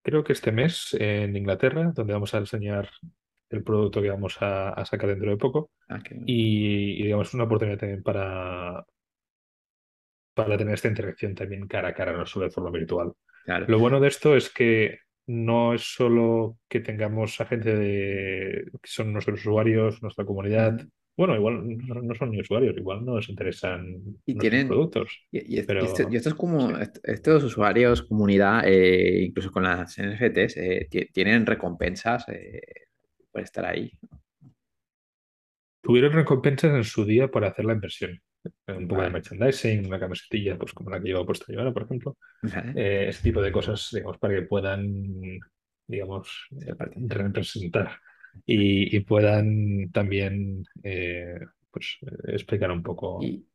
creo que este mes, en Inglaterra, donde vamos a enseñar el producto que vamos a, sacar dentro de poco. Ah, y, digamos, es una oportunidad también para, para tener esta interacción también cara a cara, no solo de forma virtual. Lo bueno de esto es que no es solo que tengamos a gente de, que son nuestros usuarios, nuestra comunidad, bueno, igual no son ni usuarios, igual no les interesan y tienen, productos. Y, esto, es como, estos usuarios, comunidad, eh, incluso con las NFTs, eh, tienen recompensas eh, por estar ahí. Tuvieron recompensas en su día por hacer la inversión. Un poco de merchandising, una camisetilla, pues como la que llevo puesta yo ahora, por ejemplo. ese tipo de cosas, digamos, para que puedan, digamos, representar. Y, puedan también eh, pues, explicar un poco y,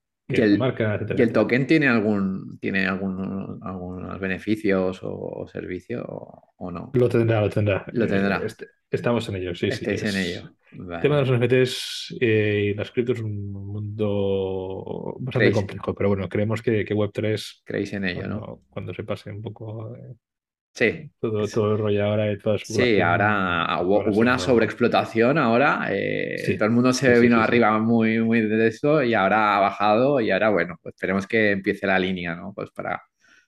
el, marca, ¿Y el token tiene algún tiene algún, algunos beneficios o, servicios o, no? Lo tendrá, lo tendrá. Lo tendrá. Eh, este, estamos en ello, sí, sí. en ello. El tema de los NFTs eh, y las criptos es un mundo bastante complejo, pero bueno, creemos que, que Web3. Creéis en ello, cuando, ¿no? Cuando se pase un poco. Sí. Todo, todo el rollo ahora y toda Sí, ahora hubo, una sobreexplotación ahora. Eh, todo el mundo se vino arriba muy, muy de eso y ahora ha bajado y ahora, bueno, pues esperemos que empiece la línea, ¿no? Pues para,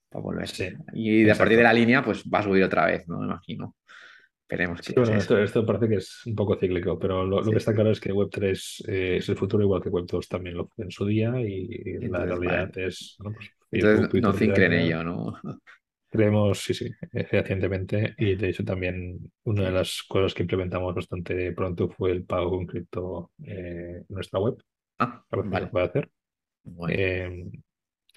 para volver. y de a partir de la línea, pues va a subir otra vez, ¿no? Me imagino. Esperemos que. bueno, esto, esto, parece que es un poco cíclico, pero lo, que está claro es que Web3 eh, es el futuro, igual que Web2 también lo fue en su día y, la realidad es. pues, Entonces, no en ello, ¿no? Creemos, sí, sí, fehacientemente. Y de hecho también una de las cosas que implementamos bastante pronto fue el pago con cripto eh, en nuestra web. Ah, vale. puede hacer. Eh,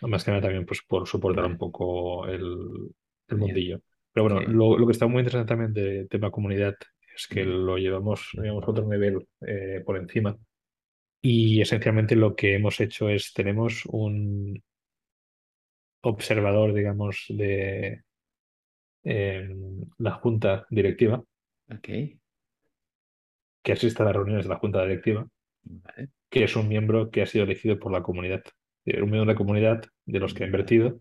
más que nada también pues, por soportar un poco el, el mundillo. Pero bueno, lo, lo, que está muy interesante también de tema comunidad es que lo llevamos, digamos, a otro nivel eh, por encima. Y esencialmente lo que hemos hecho es, tenemos un, observador, digamos, de em, la junta directiva. Que asiste a las reuniones de la junta directiva. Que es un miembro que ha sido elegido por la comunidad. Un miembro de la comunidad de los que ha invertido.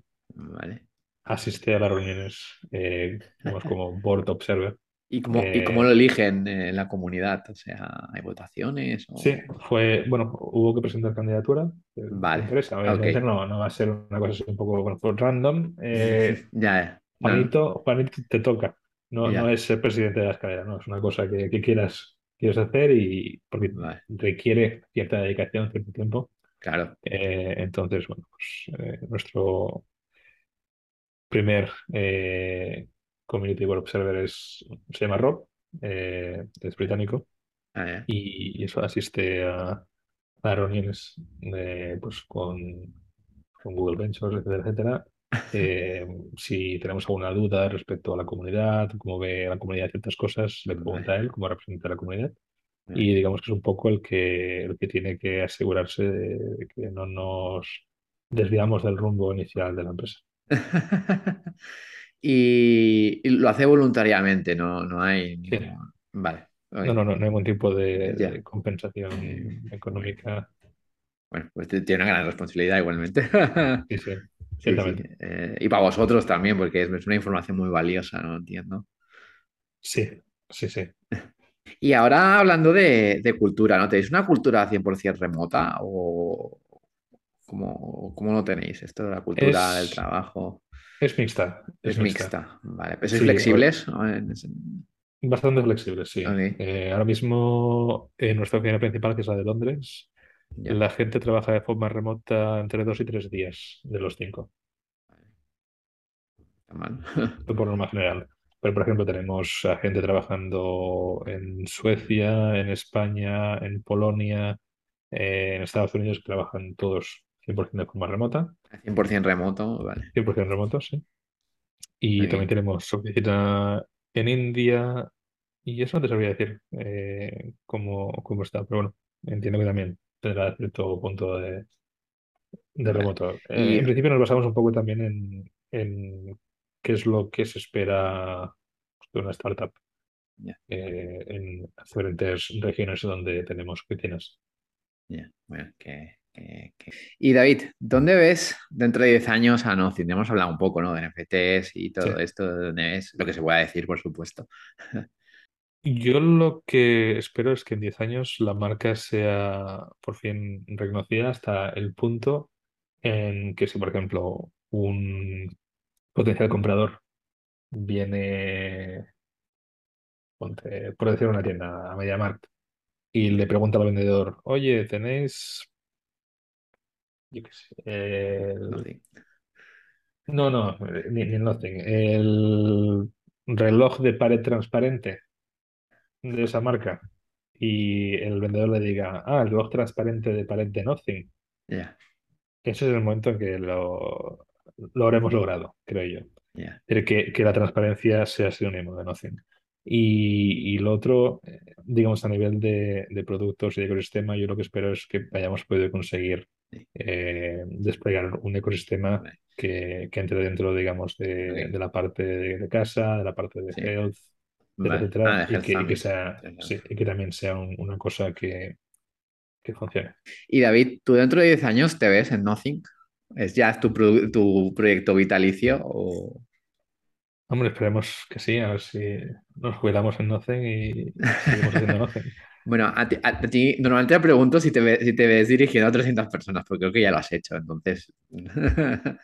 Asiste a las reuniones, eh, como board observer. ¿Y cómo, ¿Y cómo, lo eligen en la comunidad? O sea, ¿hay votaciones? Sí, fue, bueno, hubo que presentar candidatura. Vale. Obviamente no, no va a ser una cosa así un poco bueno, random. Eh, ya, Juanito, Juanito, te toca. No, no es ser presidente de la escalera, no, es una cosa que, que quieras, quieres hacer y porque requiere cierta dedicación, cierto tiempo. Claro. Eh, entonces, bueno, pues eh, nuestro primer Community World Observer es, se llama Rob, eh, es británico, ah, y, eso asiste a, a reuniones pues, con, con, Google Ventures, etcétera, etcétera. Eh, si tenemos alguna duda respecto a la comunidad, cómo ve la comunidad ciertas cosas, le pregunta a él cómo representa la comunidad. Y digamos que es un poco el que, el que tiene que asegurarse de, de que no nos desviamos del rumbo inicial de la empresa. Y, y lo hace voluntariamente, no, no hay Sí. ningún... Vale, No, no, no, no hay ningún tipo de, compensación económica. bueno, pues tiene una gran responsabilidad igualmente. Sí, sí, Sí. Eh, y para vosotros también, porque es, es una información muy valiosa, ¿no? Entiendo. Sí, sí, sí. Y ahora hablando de, de cultura, ¿no? ¿Tenéis una cultura 100% remota o cómo, cómo lo tenéis? Esto de la cultura del Es, trabajo es mixta, es es mixta. mixta, ¿vale? ¿Pero sois Sí, flexibles? bastante flexible, sí. Eh, ahora mismo en nuestra oficina principal, que es la de Londres, la gente trabaja de forma remota entre dos y tres días de los cinco, está mal. por norma general. Pero, por ejemplo, tenemos a gente trabajando en Suecia, en España, en Polonia, eh, en Estados Unidos, que trabajan todos 100% de forma remota, 100% remoto, vale. 100% remotos, sí. Y también Ok, tenemos oficina en India, y eso no te sabría decir eh, cómo, cómo está, pero bueno, entiendo que también tendrá cierto punto de, de vale. remoto. Eh, Y en principio nos basamos un poco también en, en qué es lo que se espera de una startup ya, eh, en diferentes regiones donde tenemos oficinas. ya, bueno, que, que- que- Y David, ¿dónde ves dentro de 10 años a Nozin? Hemos hablado un poco, ¿no? De NFTs y Sí. todo esto, de dónde ves, lo que se pueda decir, por supuesto. Yo lo que espero es que en 10 años la marca sea por fin reconocida hasta el punto en que si, por ejemplo, un potencial comprador viene, ponte, por decir una tienda, a MediaMarkt, y le pregunta al vendedor, oye, ¿tenéis, yo qué sé, el- Nozin. no, no, ni, ni Nothing, el reloj de pared transparente de esa marca? Y el vendedor le diga, ah, el reloj transparente de pared de Nothing. Ya, Ese es el momento en que lo, lo habremos logrado, creo yo. Pero que, que la transparencia sea sinónimo de Nothing. Y, y lo otro, eh, digamos, a nivel de, de productos y de ecosistema, yo lo que espero es que hayamos podido conseguir eh, desplegar un ecosistema que, que entre dentro, digamos, de, de la parte de, casa, de la parte de sí, health, etcétera, vale. Ah, etcétera, de y Health que, y que también. sea, sí, Interesante. y que también sea un- una cosa que, que funcione. Y David, ¿tú dentro de 10 años te ves en Nothing? ¿Es ya tu, pro- tu proyecto vitalicio o...? Hombre, esperemos que sí, a ver si nos jubilamos en Nothing y seguimos haciendo Nothing. Bueno, a ti, a ti normalmente te pregunto si te, ve- si te ves dirigiendo a 300 personas, porque creo que ya lo has hecho, entonces...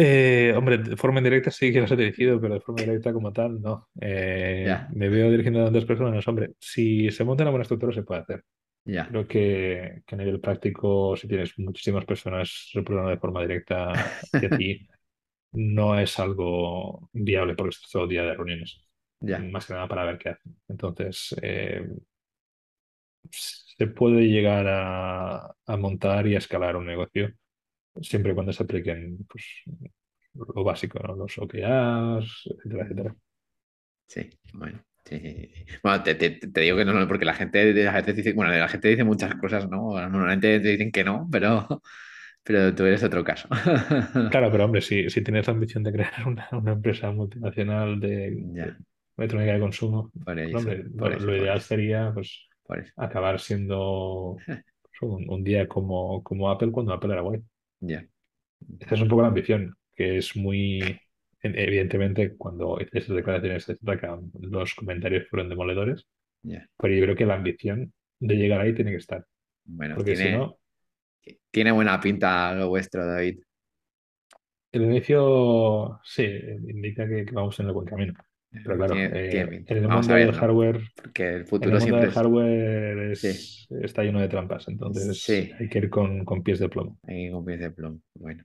Eh, hombre, de forma indirecta sí que los he dirigido, pero de forma directa como tal, no. Eh, me veo dirigiendo a tantas personas. Hombre, si se monta una buena estructura se puede hacer. ya, Creo que, que a nivel práctico, si tienes muchísimas personas reportando de forma directa hacia ti, no es algo viable porque estás todo día de reuniones, ya, más que nada para ver qué hacen. Entonces, eh, se puede llegar a, a montar y a escalar un negocio siempre y cuando se apliquen pues, lo básico, ¿no? Los OKRs, etcétera, etcétera. sí, bueno. sí. Bueno, te, te- te digo que no, no, porque la gente a veces dice, bueno, la gente dice muchas cosas, ¿no? Normalmente te dicen que no, pero, pero tú eres otro caso. Claro, pero hombre, si, si tienes la ambición de crear una, una empresa multinacional de, de Ya, electrónica de consumo, por eso, hombre, por lo, eso, lo por ideal eso, sería pues acabar siendo pues, un, un día como, como Apple cuando Apple era guay. Ya, Esa es un poco la ambición, que es muy... Evidentemente, cuando hice esas declaraciones, etcétera, que los comentarios fueron demoledores, ya. pero yo creo que la ambición de llegar ahí tiene que estar, Bueno, porque si tiene, no, tiene buena pinta lo vuestro, David. el inicio sí indica que, que vamos en el buen camino. Pero claro, Tiene, tiene eh, pinta. en el Vamos a mundo del hardware, Porque el en futuro el mundo siempre del es... hardware Sí, está lleno de trampas, entonces sí, hay que ir con, con pies de plomo. hay un pie de plomo. Bueno.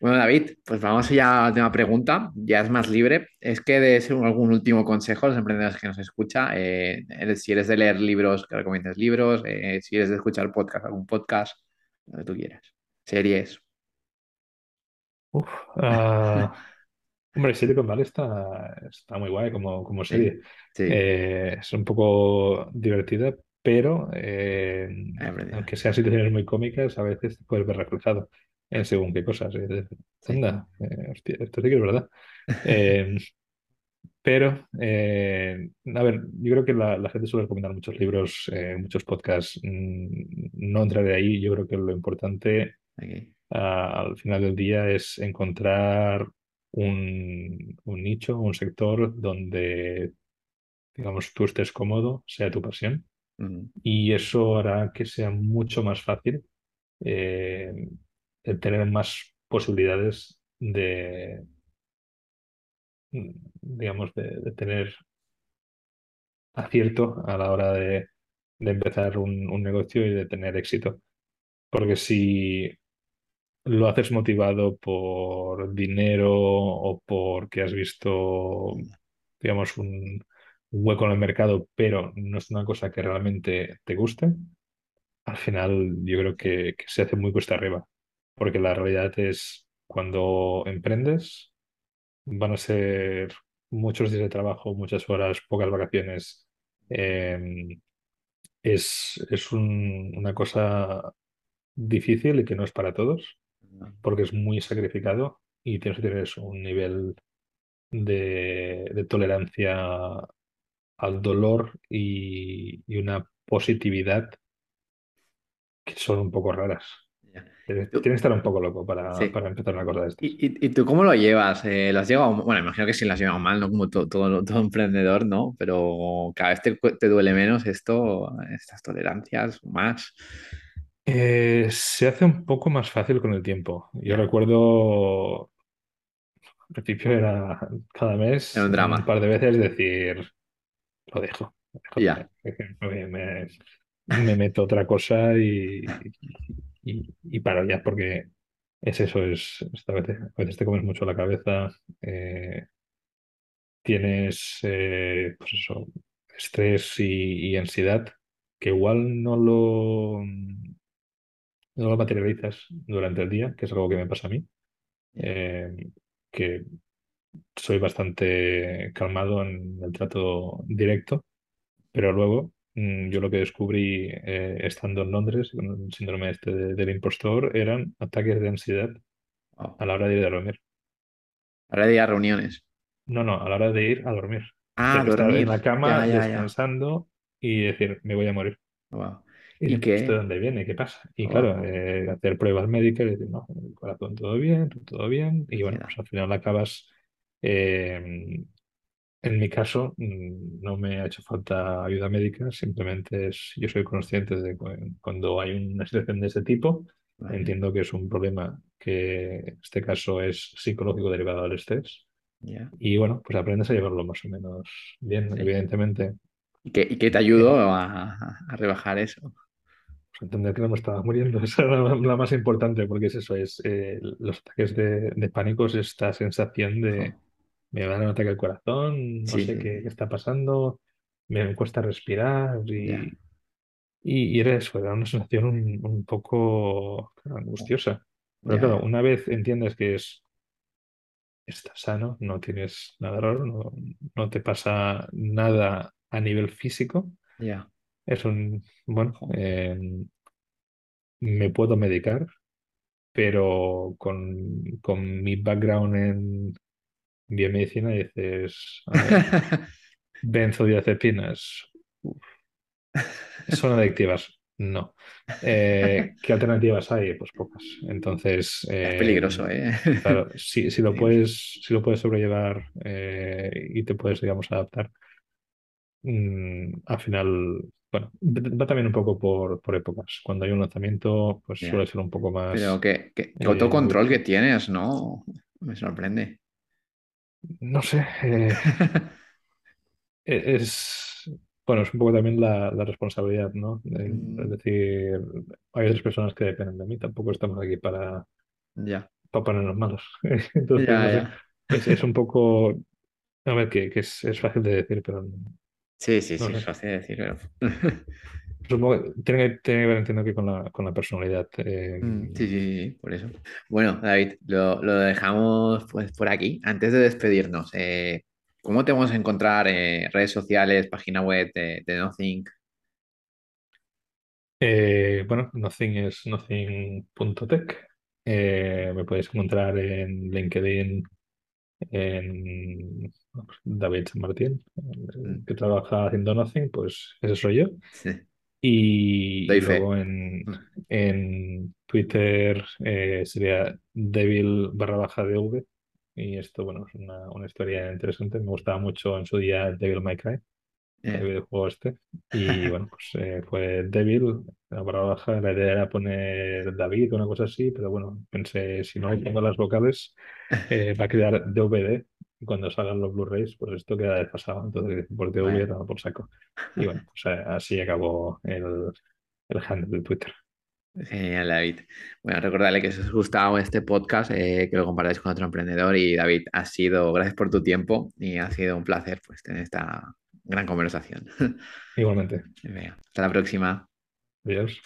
Bueno, David, pues vamos ya a la última pregunta. Ya es más libre. Es que de ser algún último consejo a los emprendedores que nos escucha. eh, si eres de leer libros, que recomiendes libros. eh, si eres de escuchar podcast, algún podcast, lo que tú quieras. Series. Uf, ah, hombre, Silicon Valley está, está muy guay como, como serie. sí, Eh, es un poco divertida, pero eh, aunque sean situaciones muy cómicas, a veces te puedes ver reflejado en según qué cosas. Anda, eh, hostia, esto sí que es verdad. Eh, pero, a ver, yo creo que la, la gente suele recomendar muchos libros, muchos podcasts. Mm, No entraré ahí. Yo creo que lo importante al final del día es encontrar un, un nicho, un sector donde, digamos, tú estés cómodo, sea tu pasión, y eso hará que sea mucho más fácil eh, tener más posibilidades de, digamos, de, de tener acierto a la hora de, de empezar un, un negocio y de tener éxito. Porque si lo haces motivado por dinero o porque has visto, digamos, un, hueco en el mercado, pero no es una cosa que realmente te guste, al final yo creo que, se hace muy cuesta arriba. Porque la realidad es cuando emprendes, van a ser muchos días de trabajo, muchas horas, pocas vacaciones. Eh, es es un- una cosa difícil y que no es para todos porque es muy sacrificado y tienes que tener un nivel de, de tolerancia al dolor y, y una positividad que son un poco raras. Tienes, que estar un poco loco para, Sí. para empezar una cosa de estas. ¿Y, y, y tú cómo lo llevas? Eh, ¿lo has llevado? Bueno, imagino que sí lo has llevado mal, ¿no? Como to- todo, todo emprendedor, ¿no? Pero cada vez te, te duele menos esto, estas tolerancias, más. Eh, se hace un poco más fácil con el tiempo. Yo recuerdo, al principio era cada era mes, un un drama. par de veces decir, lo dejo, lo dejo. Me, me- me meto otra cosa y, y, y paro ya, porque es eso, es, esta vez, a veces te comes mucho la cabeza, eh, tienes eh, pues eso, estrés y, y ansiedad, que igual no lo, no lo materializas durante el día, que es algo que me pasa a mí, eh, que soy bastante calmado en el trato directo Pero luego, mm, yo lo que descubrí eh, estando en Londres, con el síndrome este de- del impostor, eran ataques de ansiedad a la hora de ir a dormir. Ahora de ir a reuniones. No, no, a la hora de ir a dormir. Ah, estar en la cama Ya, ya, ya. descansando y decir, me voy a morir. Wow. Y ¿Y decir, ¿esto de dónde viene? ¿Qué pasa? Y claro, Wow. eh, hacer pruebas médicas y decir, no, el corazón todo bien, todo bien. Y bueno, pues al final acabas eh, En mi caso, mm, no me ha hecho falta ayuda médica, simplemente es, yo soy consciente de cu- cuando hay una situación de ese tipo, Vale. entiendo que es un problema que en este caso es psicológico derivado del estrés. Y bueno, pues aprendes a llevarlo más o menos bien, Sí. evidentemente. ¿Y qué, y qué te eh, ayudó a, a rebajar eso? Pues entender que no me estaba muriendo, esa era la, la más importante, porque es eso, es eh, los ataques de, de pánico, es esta sensación de me va a dar un ataque al corazón, no Sí, sé qué, está pasando, me cuesta respirar y, y, y era eso, era una sensación un, un poco angustiosa. Pero claro, una vez entiendes que es, estás sano, no tienes nada raro, no, no te pasa nada a nivel físico, Ya. Es un, bueno, eh, me puedo medicar, pero con, con mi background en biomedicina dices, a benzodiazepinas. ¿Son adictivas? No. Eh, ¿qué alternativas hay? Pues pocas. Entonces, Es eh, peligroso, ¿eh? claro, si, si lo puedes, si lo puedes sobrellevar eh, y te puedes, digamos, adaptar, mm, al final, bueno, va también un poco por, por épocas. Cuando hay un lanzamiento, pues suele ser un poco Pero más qué- qué eh, autocontrol que tienes, ¿no? Me sorprende. No sé, eh, e- es, bueno, es un poco también la, la responsabilidad, ¿no? Eh, Es Mm, decir, hay otras personas que dependen de mí, tampoco estamos aquí para Ya. para ponernos malos. Entonces, Ya, no sé, ya. es, es un poco, a ver, que, que es, es fácil de decir, pero Sí, sí, no sí, es fácil de decir, pero... Supongo que tiene, que tiene que ver, entiendo que con la, con la personalidad. eh, Mm, Sí, sí, sí, sí, por eso. Bueno, David, lo, lo dejamos pues por aquí. Antes de despedirnos, eh, ¿cómo te vamos a encontrar eh, redes sociales, página web de, de Nothing? eh, bueno, Nothing es nothing.tech. Eh, me podéis encontrar en LinkedIn en David San Martín, Mm, que trabaja haciendo Nothing, pues ese soy yo. sí, Y, luego en, Mm, en Twitter eh, sería devil barra baja DV. Y esto, bueno, es una, una historia interesante. Me gustaba mucho en su día Devil May Cry, el eh. videojuego este. Y bueno, pues eh, fue Devil, barra baja. La idea era poner David o una cosa así, pero bueno, pensé, si no pongo las vocales, eh, va a quedar DVD. Y cuando salgan los Blu-rays, pues esto queda desfasado. Entonces, por DVD, Vaya. nada por saco. Y bueno, pues así acabó el, el handle de Twitter. Genial, David. Bueno, recordarle que si os ha gustado este podcast, eh, que lo compartáis con otro emprendedor. Y David, ha sido, gracias por tu tiempo y ha sido un placer pues tener esta gran conversación. Igualmente. Venga, hasta la próxima. Adiós.